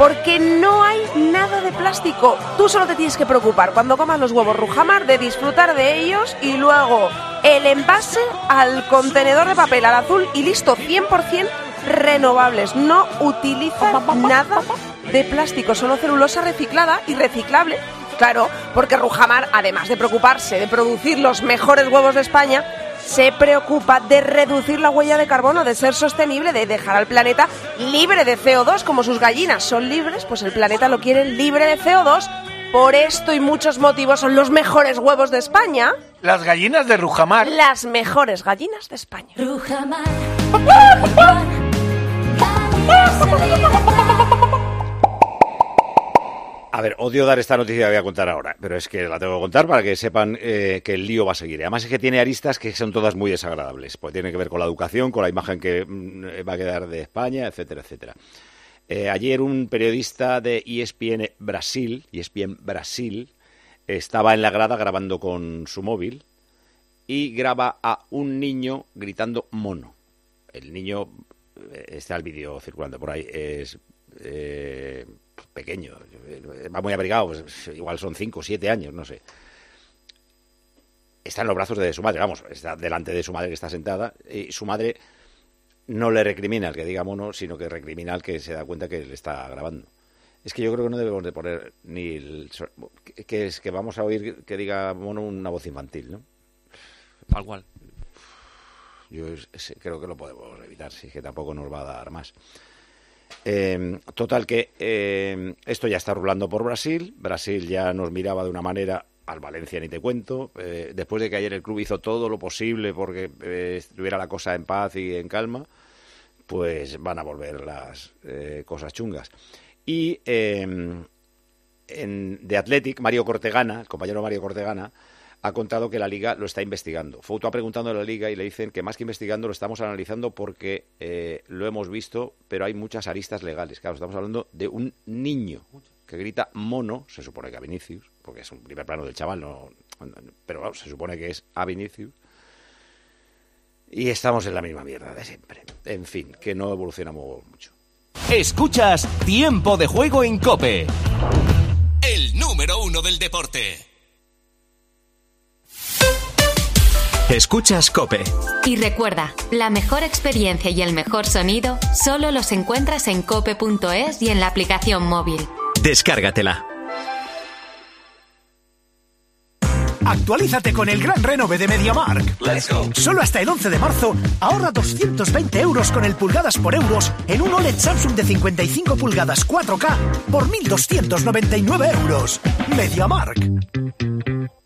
porque no hay nada de plástico. Tú solo te tienes que preocupar cuando comas los huevos Rujamar de disfrutar de ellos y luego el envase al contenedor de papel al azul y listo, 100% renovables. No utilizan nada de plástico, solo celulosa reciclada y reciclable. Claro, porque Rujamar, además de preocuparse de producir los mejores huevos de España, se preocupa de reducir la huella de carbono, de ser sostenible, de dejar al planeta libre de CO2, como sus gallinas son libres, pues el planeta lo quiere libre de CO2. Por esto y muchos motivos son los mejores huevos de España, Las gallinas de Rujamar. las mejores gallinas de España. A ver, odio dar esta noticia que voy a contar ahora, pero es que la tengo que contar para que sepan eh, que el lío va a seguir. Además es que tiene aristas que son todas muy desagradables, pues tiene que ver con la educación, con la imagen que mm, va a quedar de España, etcétera, etcétera. Eh, ayer un periodista de ESPN Brasil, ESPN Brasil, estaba en la grada grabando con su móvil y graba a un niño gritando mono. El niño, eh, está el vídeo circulando por ahí, es pequeño, eh, va muy abrigado, pues, igual son 5 o 7 años, no sé. Está en los brazos de su madre, vamos, está delante de su madre que está sentada, y su madre no le recrimina al que diga mono, sino que recrimina al que se da cuenta que le está grabando. Es que yo creo que no debemos de poner ni el que- es que vamos a oír que diga mono una voz infantil, ¿no? Tal cual. Yo creo que lo podemos evitar, sí, que tampoco nos va a dar más. Eh, total que eh, esto ya está rulando por Brasil. Brasil ya nos miraba de una manera al Valencia ni te cuento. Eh, después de que ayer el club hizo todo lo posible porque eh, estuviera la cosa en paz y en calma, pues van a volver las eh, cosas chungas. Y eh, en, de Athletic, Mario Cortegana, el compañero Mario Cortegana, ha contado que la liga lo está investigando. Fouto ha preguntado a la liga y le dicen que más que investigando lo estamos analizando porque eh, lo hemos visto, pero hay muchas aristas legales. Claro, estamos hablando de un niño que grita mono, se supone que a Vinicius, porque es un primer plano del chaval, no, pero se supone que es a Vinicius. Y estamos en la misma mierda de siempre. En fin, que no evolucionamos mucho. Escuchas Tiempo de Juego en Cope. El número uno del deporte. Escuchas Cope. Y recuerda, la mejor experiencia y el mejor sonido solo los encuentras en cope.es y en la aplicación móvil. Descárgatela. Actualízate con el gran renove de MediaMark. Let's go. Solo hasta el 11 de marzo ahorra 220 euros con el pulgadas por euros en un OLED Samsung de 55 pulgadas 4K por 1.299 euros. MediaMark.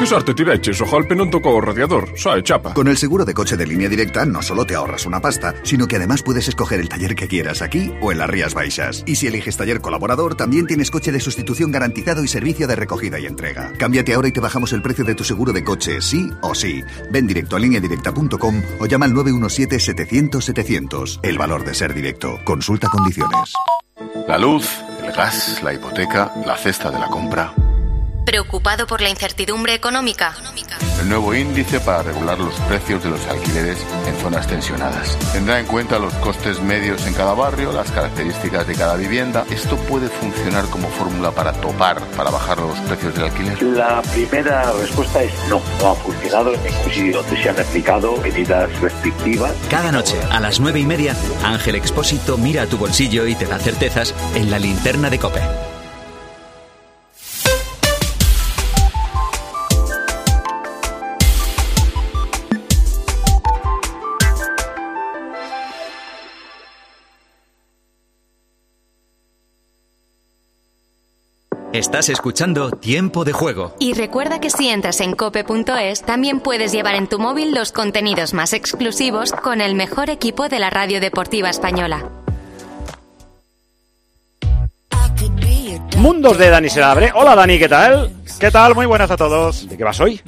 Che sarti ti regge, so halpe non tocó o radiador, sai, chapa. Con el seguro de coche de línea directa no solo te ahorras una pasta, sino que además puedes escoger el taller que quieras aquí o en las Rías Baixas. Y si eliges taller colaborador, también tienes coche de sustitución garantizado y servicio de recogida y entrega. Cámbiate ahora y te bajamos el precio de tu seguro de coche, sí o sí. Ven directo a lineadirecta.com o llama al 917-700-700. El valor de ser directo. Consulta condiciones. La luz, el gas, la hipoteca, la cesta de la compra. ¿Preocupado por la incertidumbre económica? El nuevo índice para regular los precios de los alquileres en zonas tensionadas. Tendrá en cuenta los costes medios en cada barrio, las características de cada vivienda. ¿Esto puede funcionar como fórmula para topar, para bajar los precios del alquiler? La primera respuesta es no, no ha funcionado en ningún sitio donde se han aplicado medidas restrictivas. Cada noche, a las nueve y media, Ángel Expósito mira a tu bolsillo y te da certezas en la linterna de Cope. Estás escuchando Tiempo de Juego. Y recuerda que si entras en cope.es, también puedes llevar en tu móvil los contenidos más exclusivos con el mejor equipo de la radio deportiva española. Mundos de Dani Sedabre. Hola Dani, ¿qué tal? ¿Qué tal? Muy buenas a todos. ¿De qué vas hoy?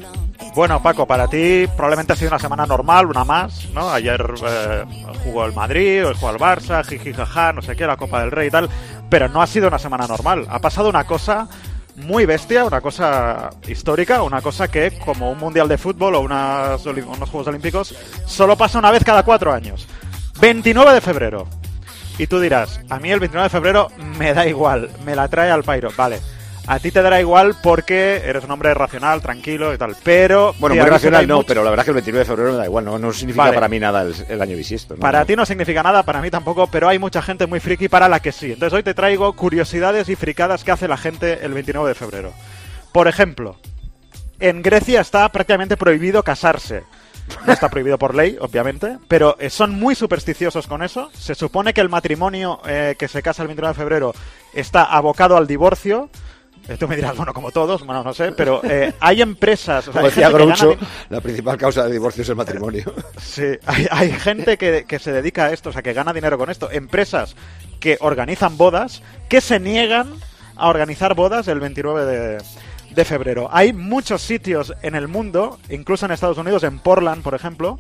Bueno, Paco, para ti probablemente ha sido una semana normal, una más, ¿no? Ayer eh, jugó el Madrid, hoy jugó el Barça, jiji, jaja, no sé qué, la Copa del Rey y tal, pero no ha sido una semana normal. Ha pasado una cosa muy bestia, una cosa histórica, una cosa que, como un Mundial de Fútbol o unas unos Juegos Olímpicos, solo pasa una vez cada cuatro años. 29 de febrero. Y tú dirás, a mí el 29 de febrero me da igual, me la trae al pairo. Vale, a ti te dará igual porque eres un hombre racional, tranquilo y tal, pero... Bueno, muy racional no, mucho- pero la verdad es que el 29 de febrero me da igual, no, no significa Vale. para mí nada el, el año bisiesto. ¿no? Para ti no significa nada, para mí tampoco, pero hay mucha gente muy friki para la que sí. Entonces hoy te traigo curiosidades y fricadas que hace la gente el 29 de febrero. Por ejemplo, en Grecia está prácticamente prohibido casarse. No está prohibido por ley, obviamente, pero eh, son muy supersticiosos con eso. Se supone que el matrimonio eh, que se casa el 29 de febrero está abocado al divorcio. Tú me dirás, bueno, como todos, bueno, no sé, pero eh, hay empresas... o sea, Como decía gana Groucho, la principal causa de divorcio es el matrimonio. Sí, hay, hay gente que, que se dedica a esto, o sea, que gana dinero con esto. Empresas que organizan bodas, que se niegan a organizar bodas el 29 de, de febrero. Hay muchos sitios en el mundo, incluso en Estados Unidos, en Portland, por ejemplo,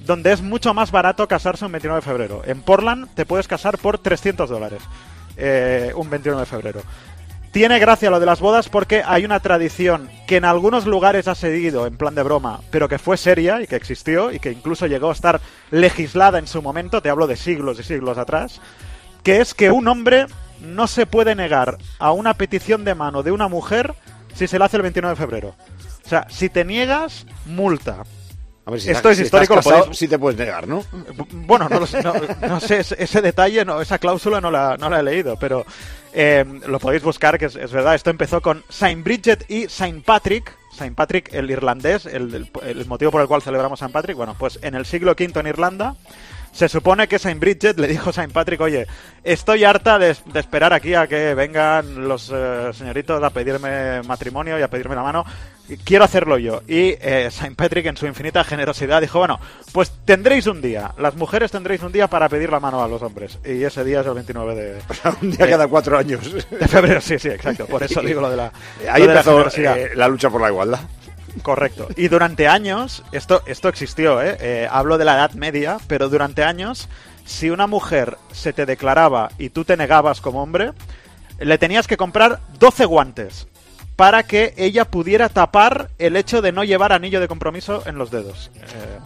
donde es mucho más barato casarse un 29 de febrero. En Portland te puedes casar por 300 dólares eh, un 29 de febrero. Tiene gracia lo de las bodas porque hay una tradición que en algunos lugares ha seguido en plan de broma, pero que fue seria y que existió y que incluso llegó a estar legislada en su momento, te hablo de siglos y siglos atrás, que es que un hombre no se puede negar a una petición de mano de una mujer si se la hace el 29 de febrero. O sea, si te niegas, multa. Si Esto es si histórico, estás lo casado, podéis- sí te puedes negar, ¿no? Bueno, no, no, no sé, ese, ese detalle, no, esa cláusula no la, no la he leído, pero eh, lo podéis buscar, que es, es verdad. Esto empezó con Saint Bridget y Saint Patrick. Saint Patrick, el irlandés, el, el- el motivo por el cual celebramos Saint Patrick. Bueno, pues en el siglo V en Irlanda. Se supone que Saint Bridget le dijo a Saint Patrick, oye, estoy harta de, de esperar aquí a que vengan los eh, señoritos a pedirme matrimonio y a pedirme la mano. Quiero hacerlo yo. Y eh, Saint Patrick, en su infinita generosidad, dijo, bueno, pues tendréis un día. Las mujeres tendréis un día para pedir la mano a los hombres. Y ese día es el 29 de... un día de- cada cuatro años. De febrero, sí, sí, exacto. Por eso digo lo de la... Ahí lo de la empezó eh, la lucha por la igualdad. Correcto. Y durante años, esto, esto existió, ¿eh? Eh, hablo de la Edad Media, pero durante años, si una mujer se te declaraba y tú te negabas como hombre, le tenías que comprar 12 guantes para que ella pudiera tapar el hecho de no llevar anillo de compromiso en los dedos. Eh,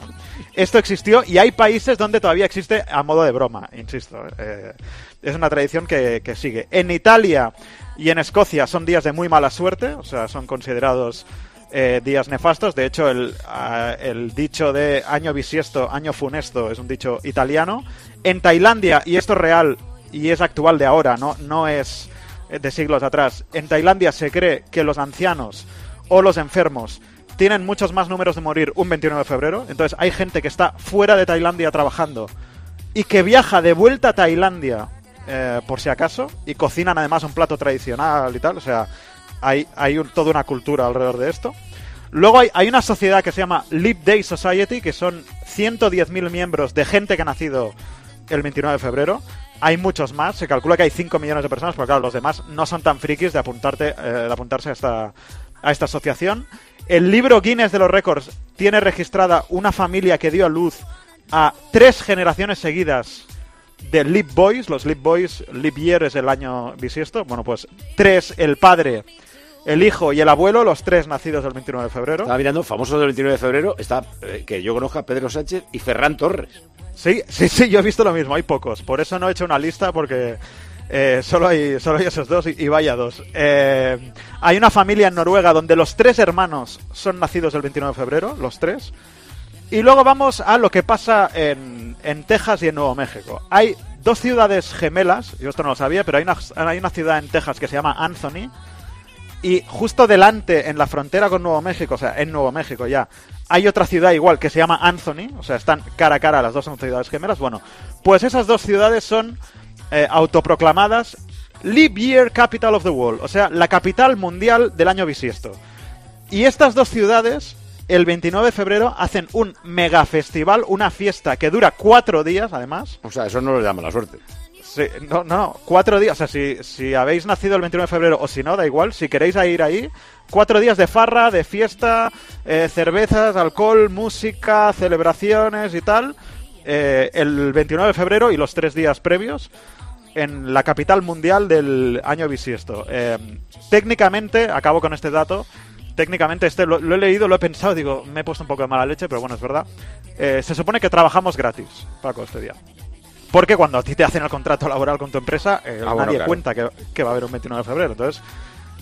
esto existió y hay países donde todavía existe a modo de broma, insisto. eh, es una tradición que, que sigue. En Italia y en Escocia son días de muy mala suerte, o sea, son considerados eh, días nefastos. De hecho, el, ah, el dicho de año bisiesto, año funesto es un dicho italiano. En Tailandia, y esto es real y es actual de ahora, no, no es eh, de siglos atrás, en Tailandia se cree que los ancianos o los enfermos tienen muchos más números de morir un 29 de febrero. Entonces hay gente que está fuera de Tailandia trabajando y que viaja de vuelta a Tailandia eh, por si acaso y cocinan además un plato tradicional y tal. O sea, hay, hay un- toda una cultura alrededor de esto. Luego hay, hay una sociedad que se llama Leap Day Society, que son 110.000 miembros de gente que ha nacido el 29 de febrero. Hay muchos más, se calcula que hay 5 millones de personas, pero claro, los demás no son tan frikis de, apuntarte, eh, de apuntarse a esta, a esta asociación. El libro Guinness de los récords tiene registrada una familia que dio a luz a tres generaciones seguidas de Leap Boys. Los Leap Boys, Leap Year es el año bisiesto. Bueno, pues tres, el padre, el hijo y el abuelo, los tres nacidos el 29 de febrero. Estaba mirando, famosos del 29 de febrero, está eh, que yo conozca Pedro Sánchez y Ferran Torres. Sí, sí, sí, yo he visto lo mismo, hay pocos. Por eso no he hecho una lista porque eh, solo, hay, solo hay esos dos y, y vaya dos. Eh, hay una familia en Noruega donde los tres hermanos son nacidos el 29 de febrero, los tres. Y luego vamos a lo que pasa en, en Texas y en Nuevo México. Hay dos ciudades gemelas, yo esto no lo sabía, pero hay una, hay una ciudad en Texas que se llama Anthony. Y justo delante, en la frontera con Nuevo México, o sea, en Nuevo México ya, hay otra ciudad igual que se llama Anthony, o sea, están cara a cara, las dos ciudades gemelas. Bueno, pues esas dos ciudades son eh, autoproclamadas Leap Year Capital of the World, o sea, la capital mundial del año bisiesto. Y estas dos ciudades, el 29 de febrero, hacen un mega festival, una fiesta que dura cuatro días, además. O sea, eso no lo llama la suerte. No, no, cuatro días. O sea, si, si habéis nacido el 29 de febrero o si no, da igual. Si queréis ir ahí, cuatro días de farra, de fiesta, eh, cervezas, alcohol, música, celebraciones y tal. eh, el 29 de febrero y los tres días previos en la capital mundial del año bisiesto. Eh, técnicamente, acabo con este dato. Técnicamente, este lo, lo he leído, lo he pensado, digo, me he puesto un poco de mala leche, pero bueno, es verdad. Eh, se supone que trabajamos gratis, Paco, este día. Porque cuando a ti te hacen el contrato laboral con tu empresa, eh, Ah, bueno, nadie claro. cuenta que, que va a haber un 29 de febrero. Entonces,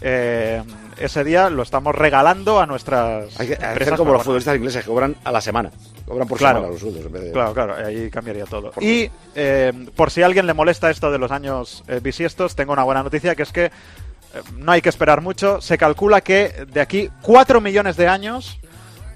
eh, ese día lo estamos regalando a nuestras Hay que hacer empresas. como los futbolistas ingleses que cobran a la semana. Cobran por Claro. semana los sueldos en vez de... Claro, claro, ahí cambiaría todo. Y eh, por si a alguien le molesta esto de los años eh, bisiestos, tengo una buena noticia que es que eh, no hay que esperar mucho. Se calcula que de aquí 4 millones de años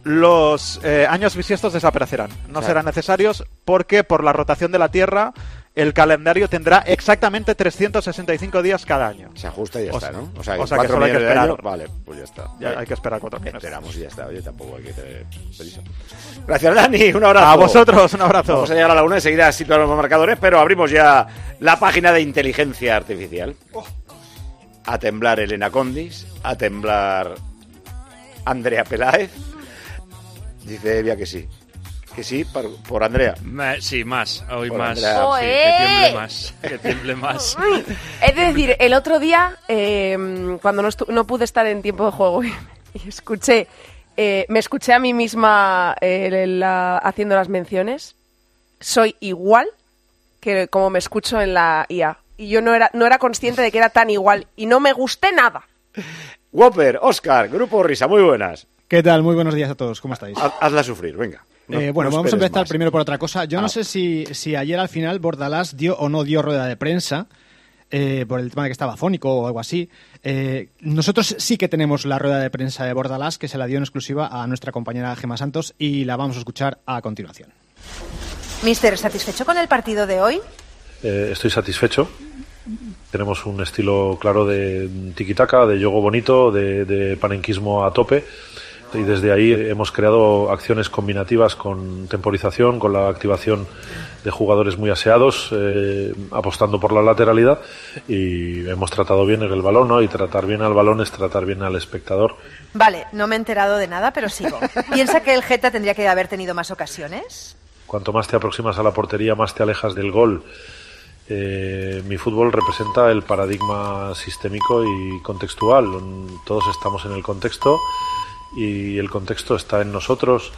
los eh, años bisiestos desaparecerán. No Claro. serán necesarios porque por la rotación de la Tierra el calendario tendrá exactamente 365 días cada año. Se ajusta y ya O está, ¿no? O sea, o sea que solo hay que esperar. Vale, pues ya está. Ya hay que esperar cuatro millones. Esperamos y ya está. Oye, tampoco hay que tener prisa. Gracias, Dani. Un abrazo. A vosotros, un abrazo. Vamos a llegar a la una, enseguida situamos los marcadores, pero abrimos ya la página de inteligencia artificial. A temblar Elena Condis, a temblar Andrea Peláez. Dice Evia que sí. Que sí, por, por Andrea. Sí, más, hoy Por más. Andrea. Sí, ¡Oe! que tiemble más. Que tiemble más. Es decir, el otro día, eh, cuando no, estu- no pude estar en tiempo de juego y, y escuché, eh, me escuché a mí misma eh, la- haciendo las menciones, soy igual que como me escucho en la IA. Y yo no era, no era consciente de que era tan igual y no me gusté nada. Whopper, Oscar, Grupo Risa, muy buenas. ¿Qué tal? Muy buenos días a todos. ¿Cómo estáis? Haz- Hazla sufrir, venga. No- Eh, bueno, no vamos a empezar más. primero por otra cosa. Yo Ah. no sé si, si ayer al final Bordalás dio o no dio rueda de prensa eh, por el tema de que estaba fónico o algo así. Eh, nosotros sí que tenemos la rueda de prensa de Bordalás que se la dio en exclusiva a nuestra compañera Gema Santos y la vamos a escuchar a continuación. Mister, ¿satisfecho con el partido de hoy? Eh, estoy satisfecho. Tenemos un estilo claro de tiki-taka, de yogo bonito, de, de panenquismo a tope. Y desde ahí hemos creado acciones combinativas con temporización, con la activación de jugadores muy aseados, eh, apostando por la lateralidad. Y hemos tratado bien el balón, ¿no? Y tratar bien al balón es tratar bien al espectador. Vale, no me he enterado de nada, pero sigo. ¿Piensa que el Geta tendría que haber tenido más ocasiones? Cuanto más te aproximas a la portería, más te alejas del gol. Eh, mi fútbol representa el paradigma sistémico y contextual. Todos estamos en el contexto y el contexto está en nosotros.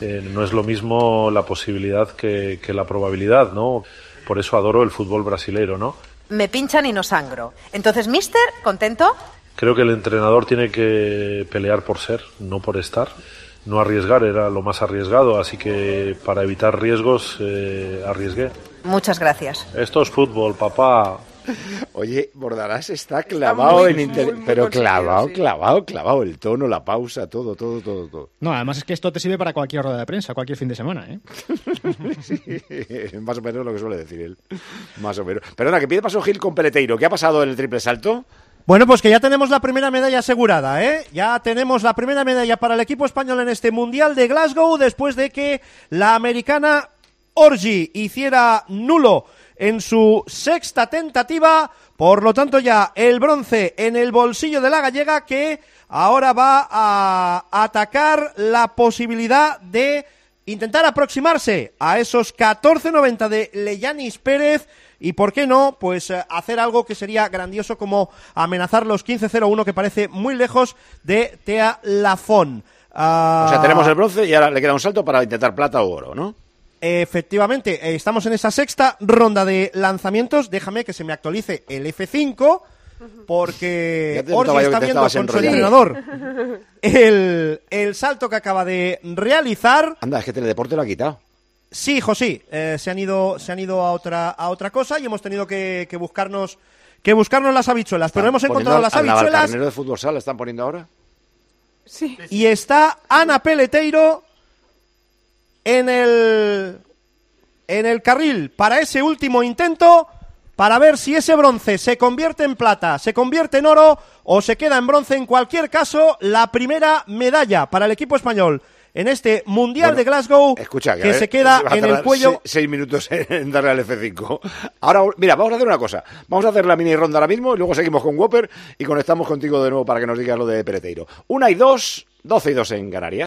Eh, no es lo mismo la posibilidad que, que la probabilidad, ¿no? Por eso adoro el fútbol brasilero, ¿no? Me pinchan y no sangro. Entonces, Mister, ¿contento? Creo que el entrenador tiene que pelear por ser, no por estar. No arriesgar era lo más arriesgado, así que para evitar riesgos eh, arriesgué. Muchas gracias. Esto es fútbol, papá. Oye, Bordalás está clavado muy, en inter- muy, muy pero clavado, sí. clavado, clavado, el tono, la pausa, todo, todo, todo, todo. No, además es que esto te sirve para cualquier rueda de prensa, cualquier fin de semana, ¿eh? Sí, más o menos lo que suele decir él. Más o menos. Perdona, que pide paso Gil con Peleteiro. ¿Qué ha pasado en el triple salto? Bueno, pues que ya tenemos la primera medalla asegurada, ¿eh? Ya tenemos la primera medalla para el equipo español en este Mundial de Glasgow después de que la americana Orgi hiciera nulo en su sexta tentativa. Por lo tanto, ya el bronce en el bolsillo de la gallega que ahora va a atacar la posibilidad de intentar aproximarse a esos 14.90 de Leyanis Pérez y por qué no, pues eh, hacer algo que sería grandioso como amenazar los 15-0-1 que parece muy lejos de Tea Lafón. Ah, O sea, tenemos el bronce y ahora le queda un salto para intentar plata o oro, ¿no? Efectivamente, eh, estamos en esa sexta ronda de lanzamientos. Déjame que se me actualice el F5 porque Orgi está viendo con su entrenador el, el salto que acaba de realizar. Anda, es que Teledeporte lo ha quitado. Sí, José, eh, se han ido, se han ido a otra, a otra cosa y hemos tenido que, que buscarnos, que buscarnos las habichuelas. Pero hemos encontrado las al habichuelas carnero de fútbol sala están poniendo ahora? y está Ana Peleteiro en el, en el carril para ese último intento para ver si ese bronce se convierte en plata, se convierte en oro o se queda en bronce. En cualquier caso, la primera medalla para el equipo español en este Mundial Bueno, de Glasgow Escucha, que se queda en el cuello. se- seis minutos en darle al F5. Ahora, mira, vamos a hacer una cosa. Vamos a hacer la mini ronda ahora mismo y luego seguimos con Whopper y conectamos contigo de nuevo para que nos digas lo de Pereteiro. Una y dos, doce y dos en Canarias.